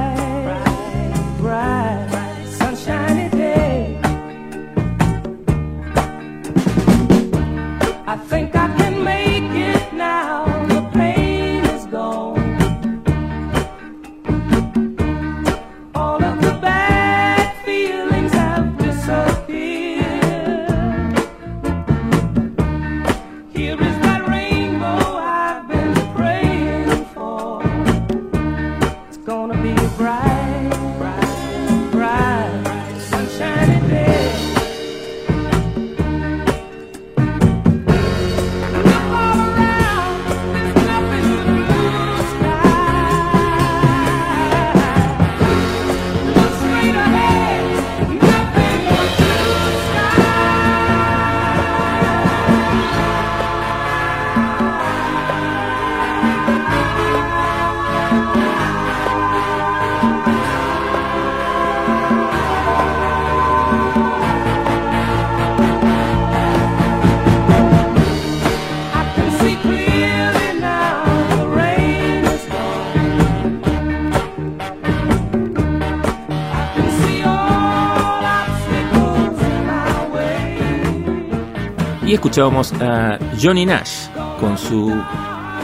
escuchábamos a Johnny Nash con su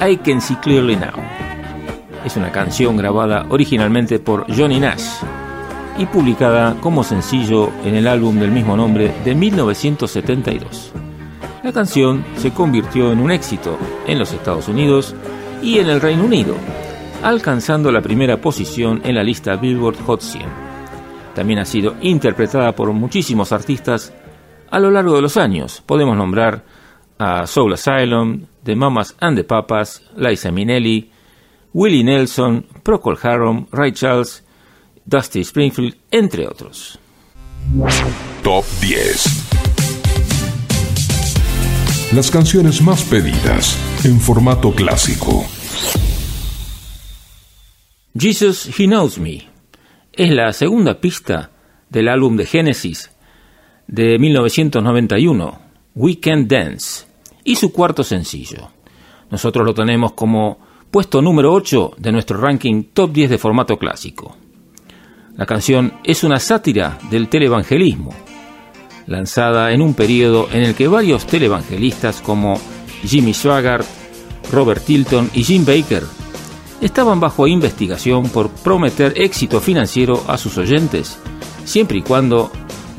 I Can See Clearly Now. Es una canción grabada originalmente por Johnny Nash y publicada como sencillo en el álbum del mismo nombre de 1972. La canción se convirtió en un éxito en los Estados Unidos y en el Reino Unido, alcanzando la primera posición en la lista Billboard Hot 100. También ha sido interpretada por muchísimos artistas a lo largo de los años. Podemos nombrar a Soul Asylum, The Mamas and the Papas, Liza Minnelli, Willie Nelson, Procol Harum, Ray Charles, Dusty Springfield, entre otros.
Top 10 Las canciones más pedidas en formato clásico.
Jesus He Knows Me es la segunda pista del álbum de Genesis de 1991, Weekend Dance, y su cuarto sencillo. Nosotros lo tenemos como puesto número 8 de nuestro ranking top 10 de formato clásico. La canción es una sátira del televangelismo, lanzada en un periodo en el que varios televangelistas como Jimmy Swaggart, Robert Tilton y Jim Baker estaban bajo investigación por prometer éxito financiero a sus oyentes, siempre y cuando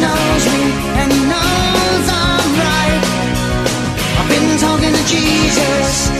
knows me and he knows I'm right. I've been talking to Jesus.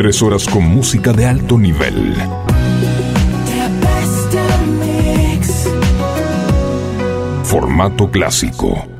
tres horas con música de alto nivel. Formato clásico.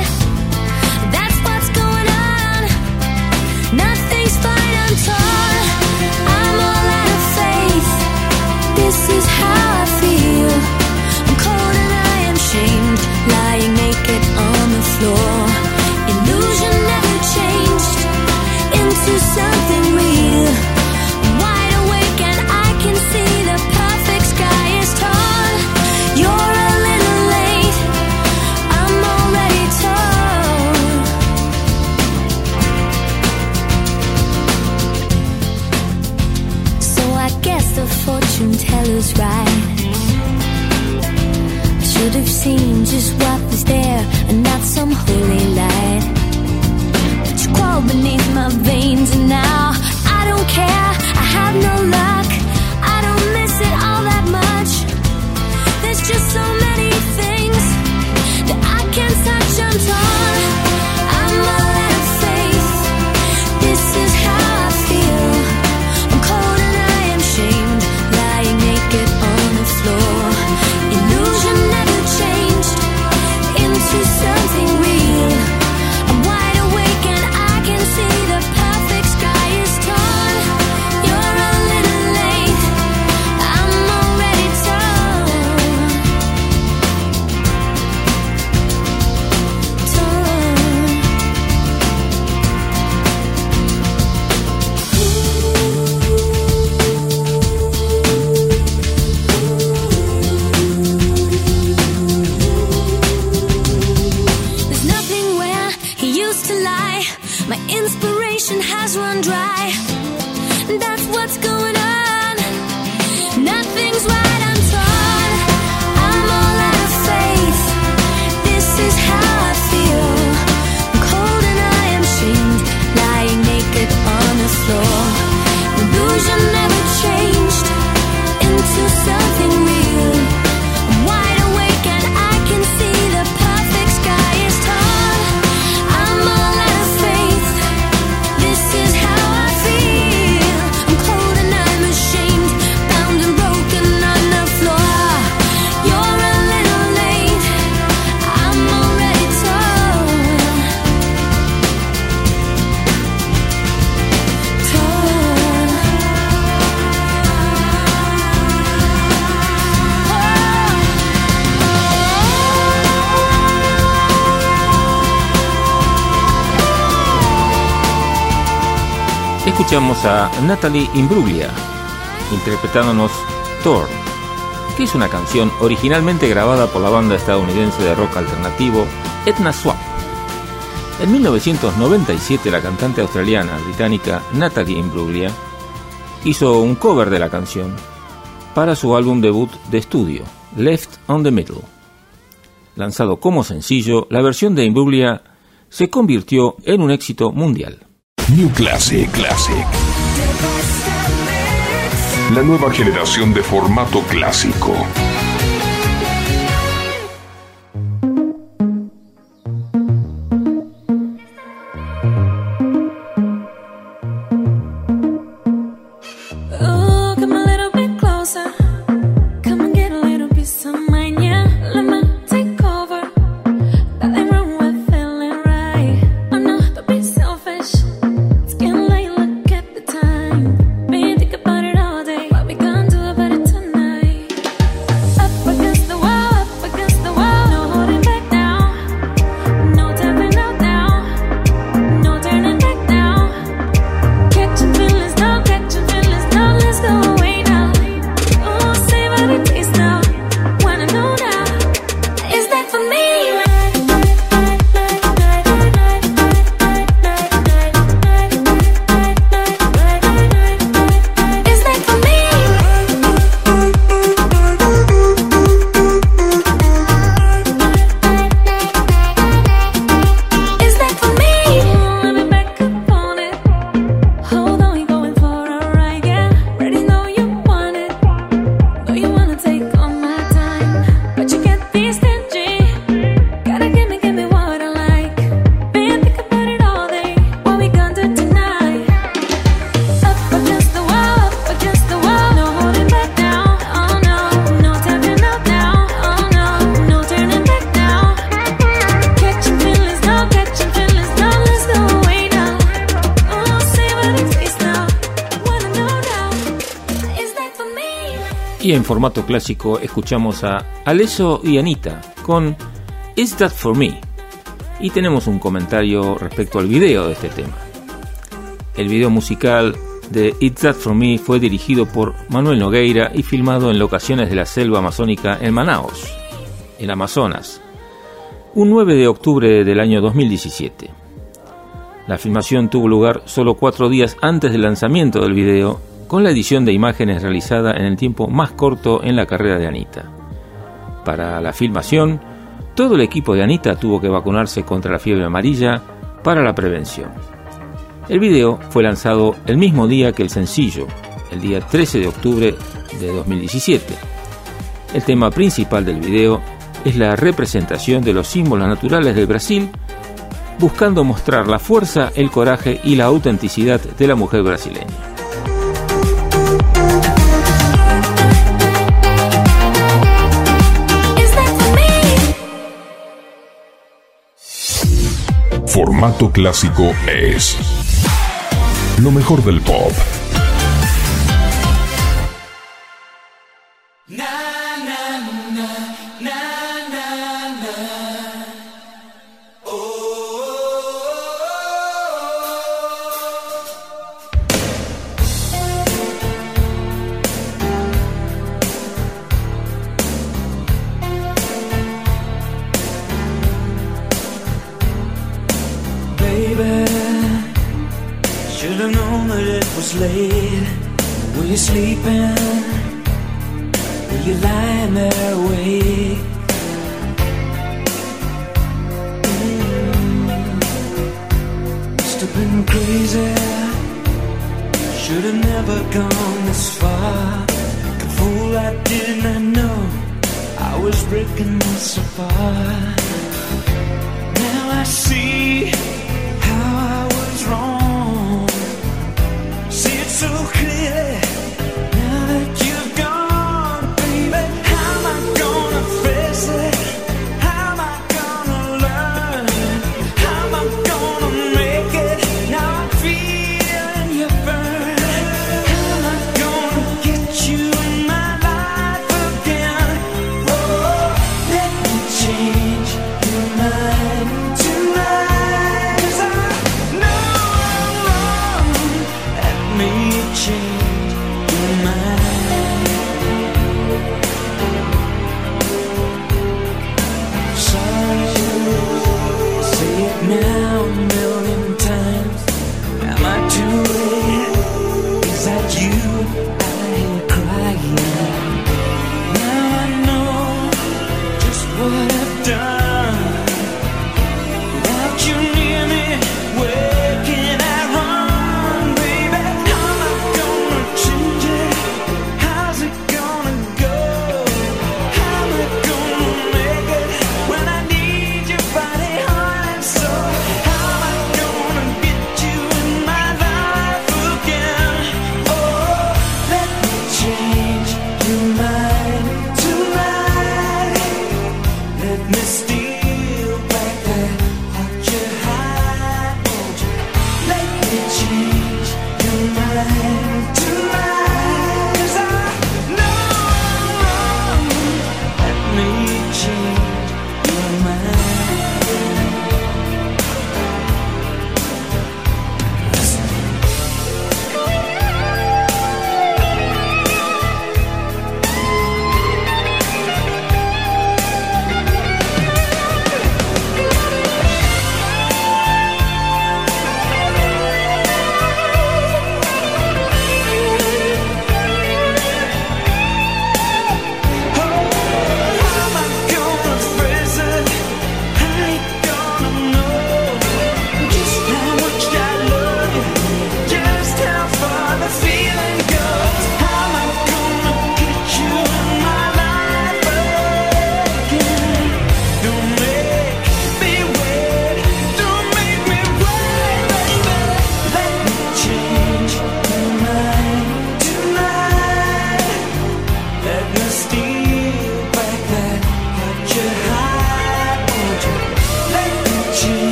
Is how I feel. I'm cold and I am shamed, lying naked on the floor. Seen just what was there and not some holy light. But you crawl beneath my veins and now I don't care. I have no luck.
Escuchamos a Natalie Imbruglia interpretándonos Torn, que es una canción originalmente grabada por la banda estadounidense de rock alternativo Etna Swap. En 1997 la cantante australiana británica Natalie Imbruglia hizo un cover de la canción para su álbum debut de estudio, Left on the Middle. Lanzado como sencillo, la versión de Imbruglia se convirtió en un éxito mundial.
New Classic, Classic. La nueva generación de formato clásico.
Formato clásico escuchamos a Alesso y Anita con Is That For Me y tenemos un comentario respecto al video de este tema. El video musical de It's That For Me fue dirigido por Manuel Nogueira y filmado en locaciones de la selva amazónica en Manaos, en Amazonas, un 9 de octubre del año 2017. La filmación tuvo lugar solo cuatro días antes del lanzamiento del video, con la edición de imágenes realizada en el tiempo más corto en la carrera de Anita. Para la filmación, todo el equipo de Anita tuvo que vacunarse contra la fiebre amarilla para la prevención. El video fue lanzado el mismo día que el sencillo, el día 13 de octubre de 2017. El tema principal del video es la representación de los símbolos naturales del Brasil, buscando mostrar la fuerza, el coraje y la autenticidad de la mujer brasileña.
Formato clásico es lo mejor del pop.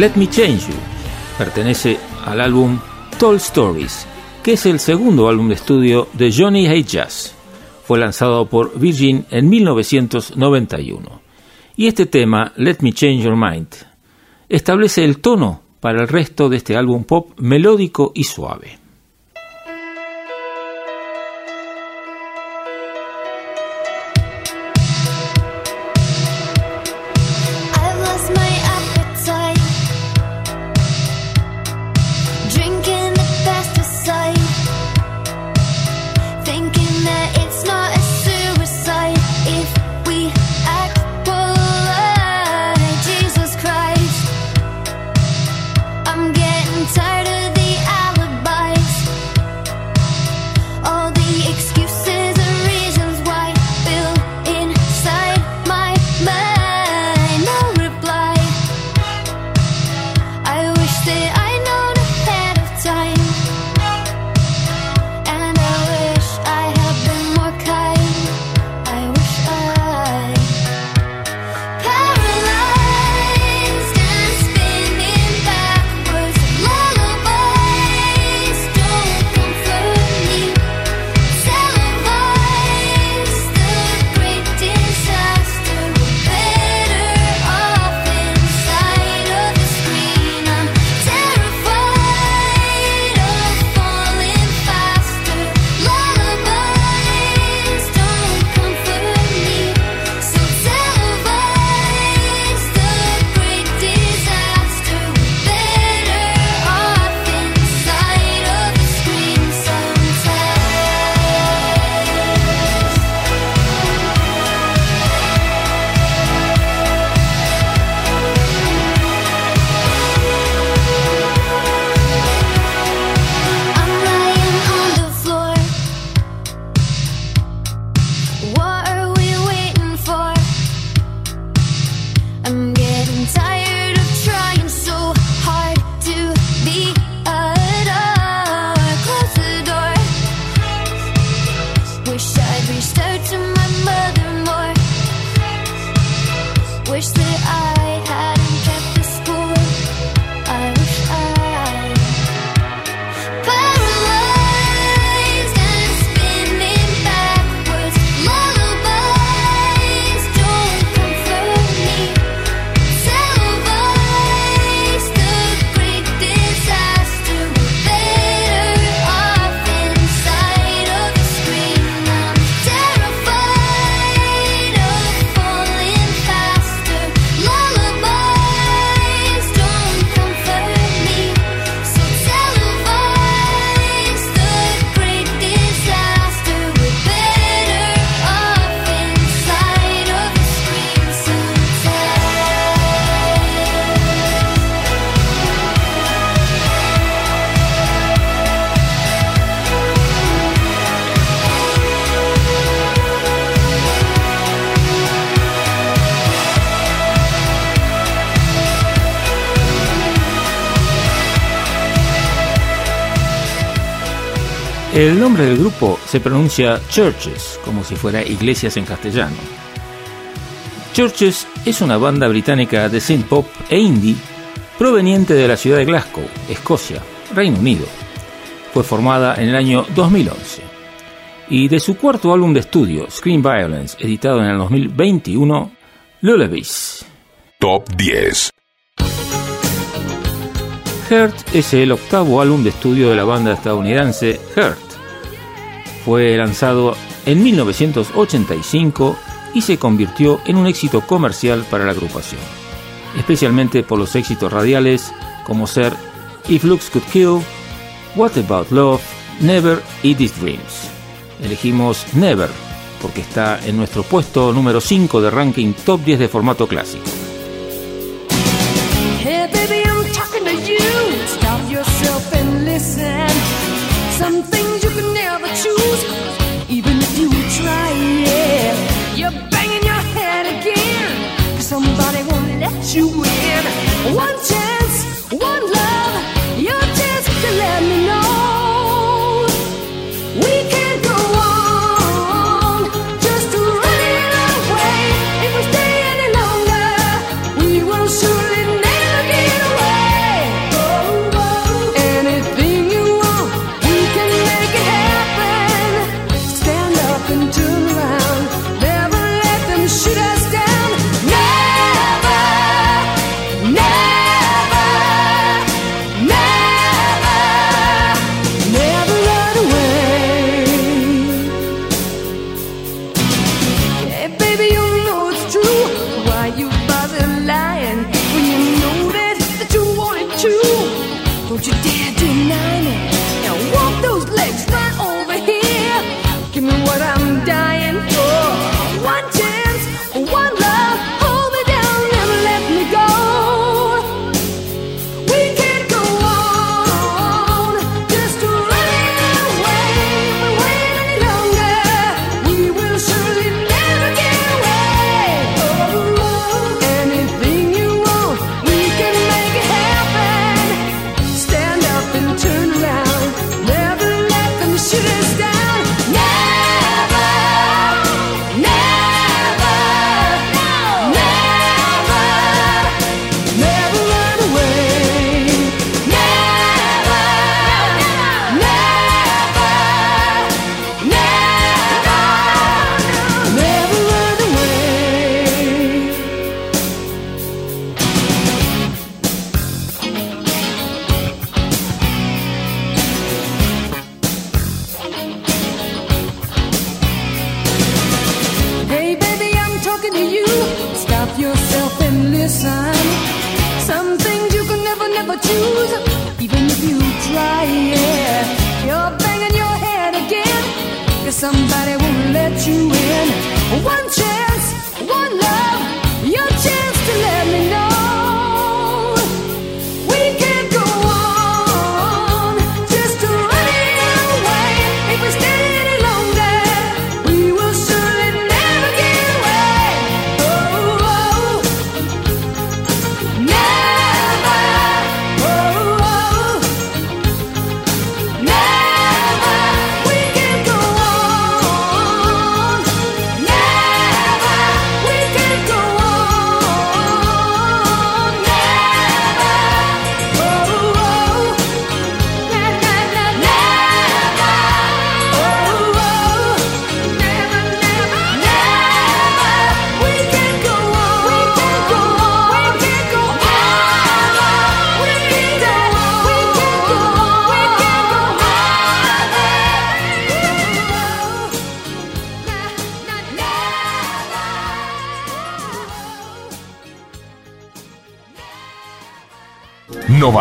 Let Me Change
You pertenece al álbum Tall Stories, que es el segundo álbum de estudio de Johnny Hate Jazz. Fue lanzado por Virgin en 1991. Y este tema, Let Me Change Your Mind, establece el tono para el resto de este álbum pop melódico y suave. Nombre del grupo se pronuncia Churches, como si fuera iglesias en castellano. Churches es una banda británica de synth pop e indie proveniente de la ciudad de Glasgow, Escocia, Reino Unido. Fue formada en el año 2011. Y de su cuarto álbum de estudio, Screen Violence, editado en el 2021, Lullabies.
Top 10.
Hurt es el octavo álbum de estudio de la banda estadounidense Hurt. Fue lanzado en 1985 y se convirtió en un éxito comercial para la agrupación, especialmente por los éxitos radiales como ser If Looks Could Kill, What About Love, Never y These Dreams. Elegimos Never porque está en nuestro puesto número 5 de ranking top 10 de formato clásico.
You in. One chance,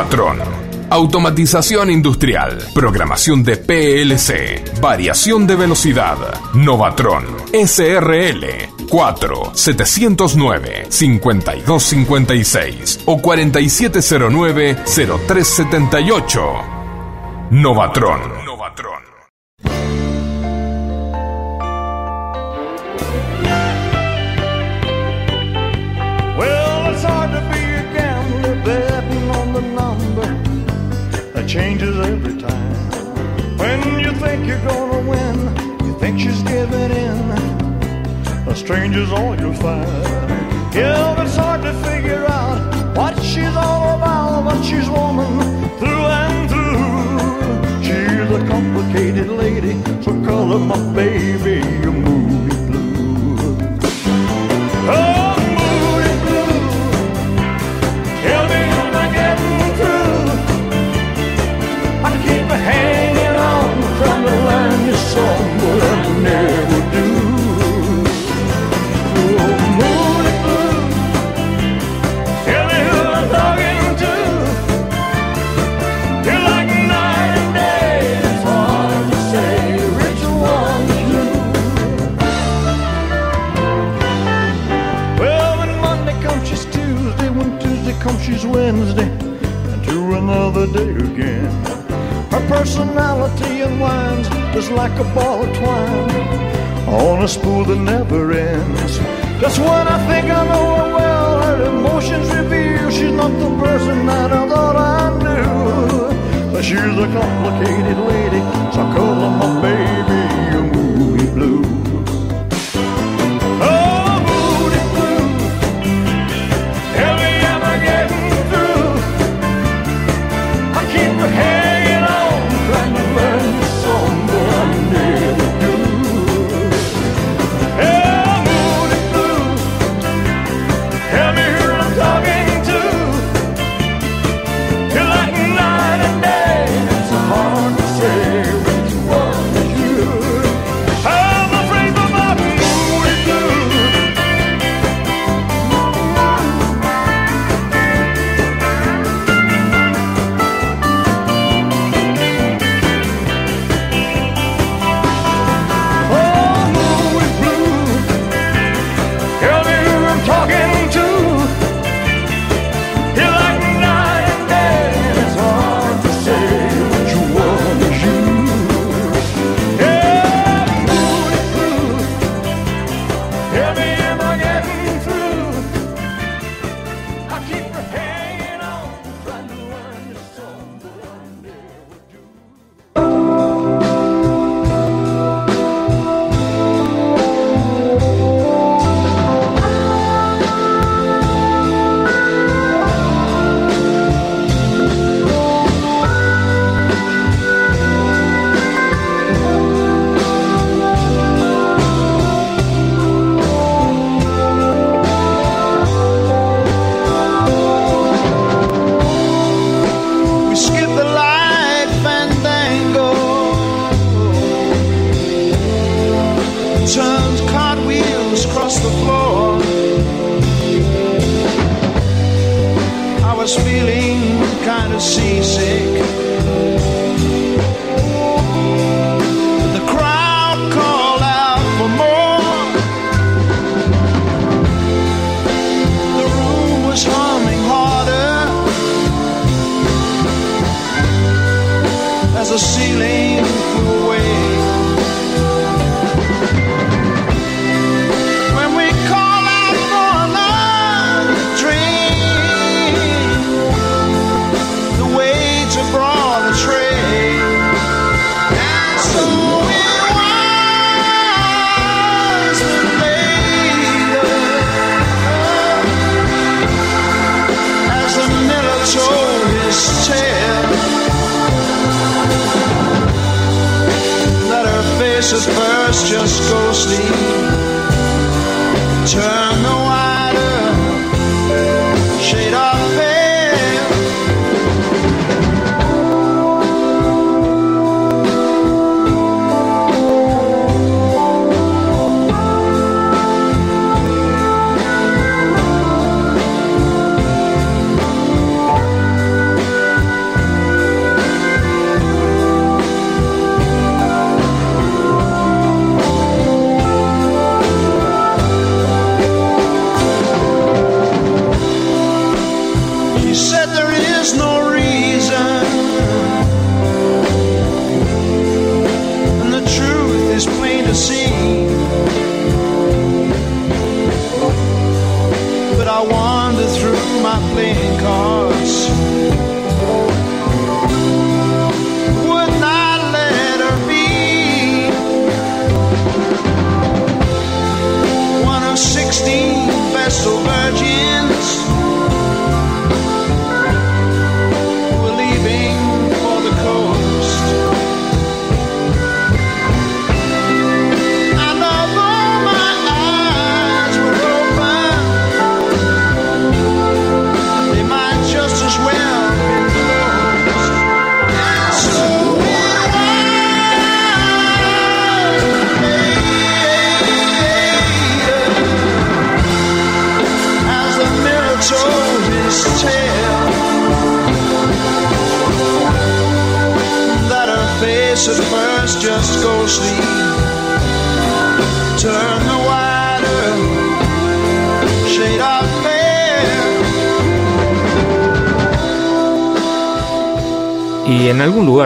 Novatron. Automatización industrial. Programación de PLC. Variación de velocidad. Novatron. SRL. 4 709 5256 o 4709 0378. Novatron. Novatron.
You're gonna win, you think she's giving in. A stranger's all you'll find. Yeah, it's hard to figure out what she's all about, but she's woman through and through. She's a complicated lady, so call her my baby, a movie Wednesday. To another day again. Her personality unwinds just like a ball of twine on a spool that never ends. Just when I think I know her well, her emotions reveal she's not the person that I thought I knew. But she's a complicated lady, so call her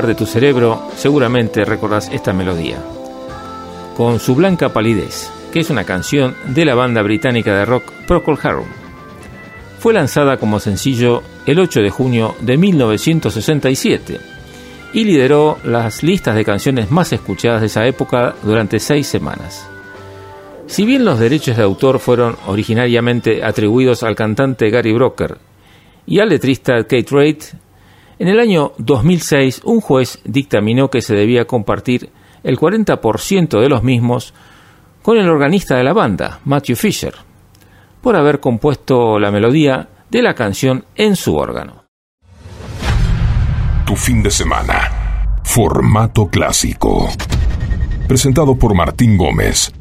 de tu cerebro seguramente recordás esta melodía. Con su blanca palidez, que es una canción de la banda británica de rock Procol Harum. Fue lanzada como sencillo el 8 de junio de 1967 y lideró las listas de canciones más escuchadas de esa época durante seis semanas. Si bien los derechos de autor fueron originariamente atribuidos al cantante Gary Broker y al letrista Kate Reid, en el año 2006 un juez dictaminó que se debía compartir el 40% de los mismos con el organista de la banda, Matthew Fisher, por haber compuesto la melodía de la canción en su órgano.
Tu fin de semana. Formato clásico. Presentado por Martín Gómez.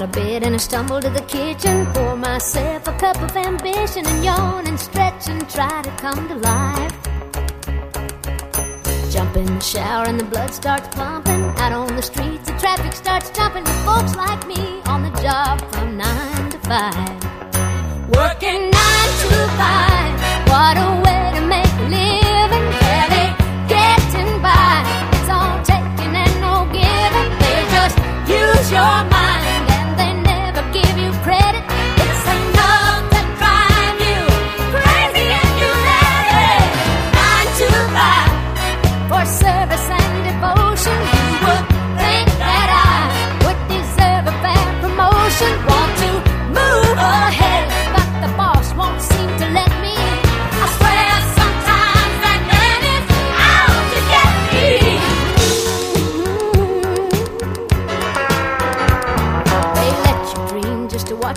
Out of bed and I stumble to the kitchen. Pour myself a cup of ambition and yawn and stretch and try to come to life. Jump in the shower and the blood starts pumping. Out on the streets, the traffic starts jumping with folks like me on the job from nine to five. Working nine to five. What a way to make a living. Barely getting by. It's all taking and no giving. They just use your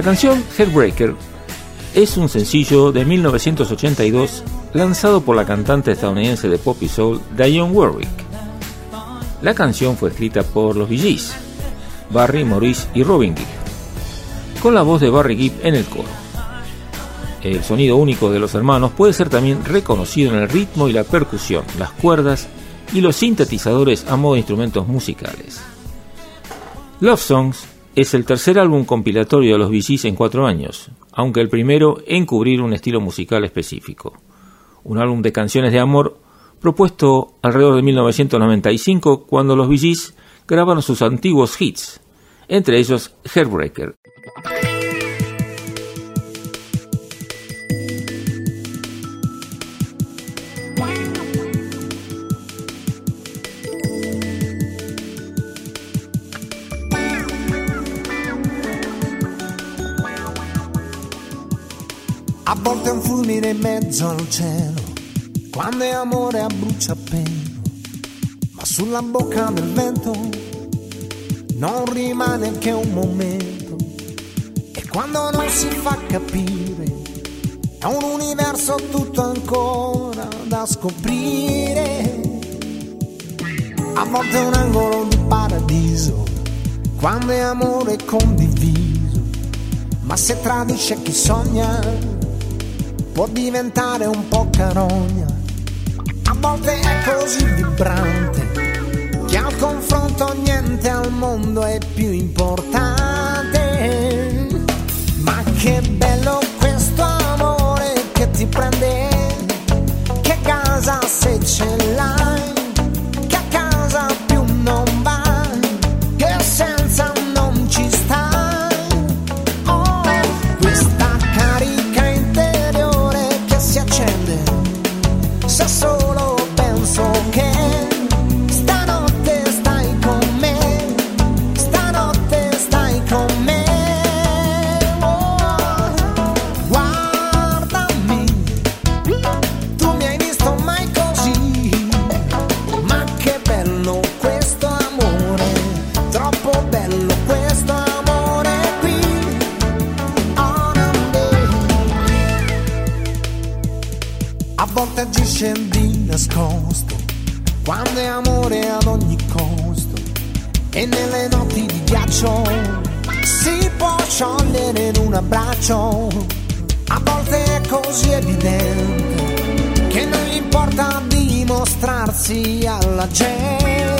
La canción Headbreaker es un sencillo de 1982 lanzado por la cantante estadounidense de pop y soul Dionne Warwick. La canción fue escrita por los Bee Barry, Maurice y Robin Gibb, con la voz de Barry Gibb en el coro. El sonido único de los hermanos puede ser también reconocido en el ritmo y la percusión, las cuerdas y los sintetizadores a modo de instrumentos musicales. Love Songs es el tercer álbum compilatorio de los Gees en cuatro años, aunque el primero en cubrir un estilo musical específico. Un álbum de canciones de amor propuesto alrededor de 1995 cuando los Gees grabaron sus antiguos hits, entre ellos Heartbreaker.
Volte è un fulmine in mezzo al cielo, quando è amore a bruciapelo, ma sulla bocca del vento non rimane che un momento. E quando non si fa capire, è un universo tutto ancora da scoprire. A volte è un angolo di paradiso, quando è amore condiviso, ma se tradisce chi sogna può diventare un po' carogna. A volte è così vibrante che al confronto niente al mondo è più importante. Ma che bello questo amore che ti prende, che casa se ce l'hai, volte agisce di nascosto, quando è amore ad ogni costo. E nelle notti di ghiaccio si può sciogliere in un abbraccio. A volte è così evidente che non gli importa dimostrarsi alla gente.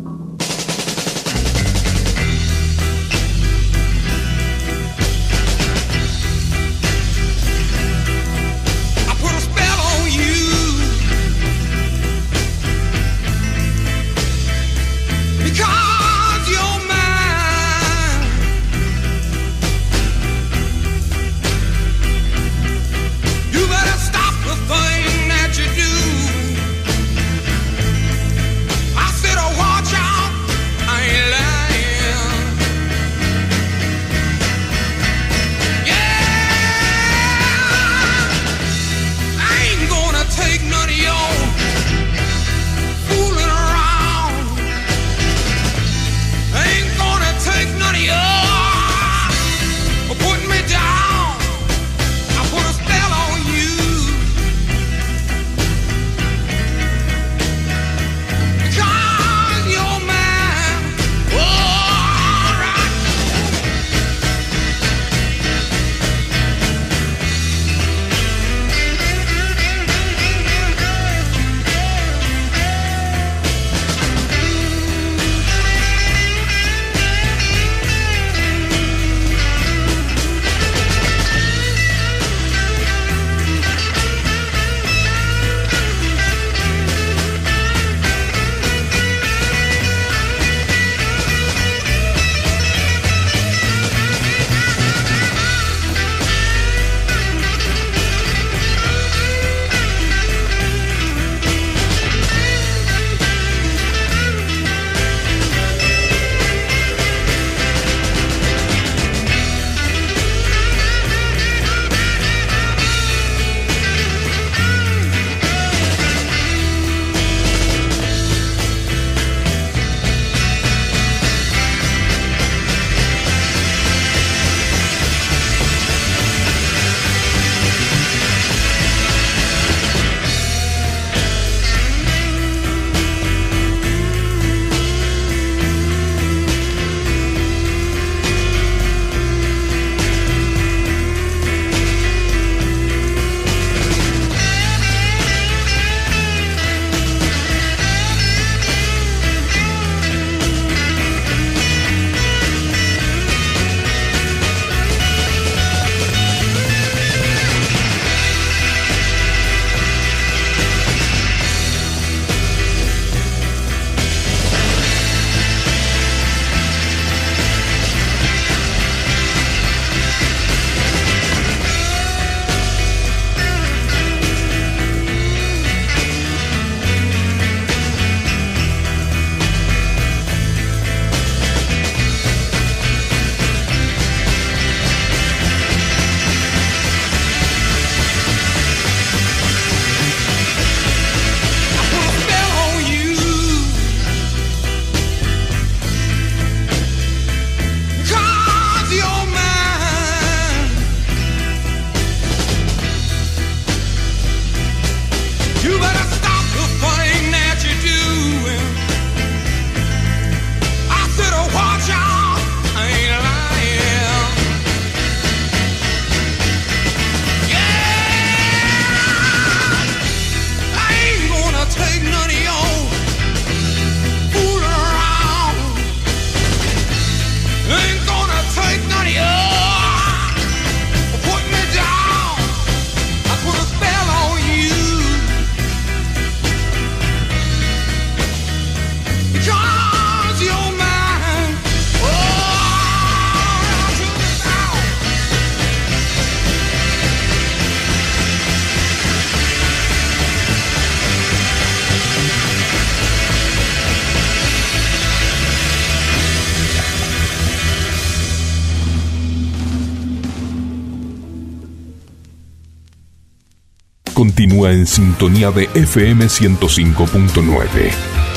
En sintonía de FM 105.9.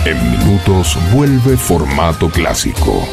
En minutos vuelve formato clásico.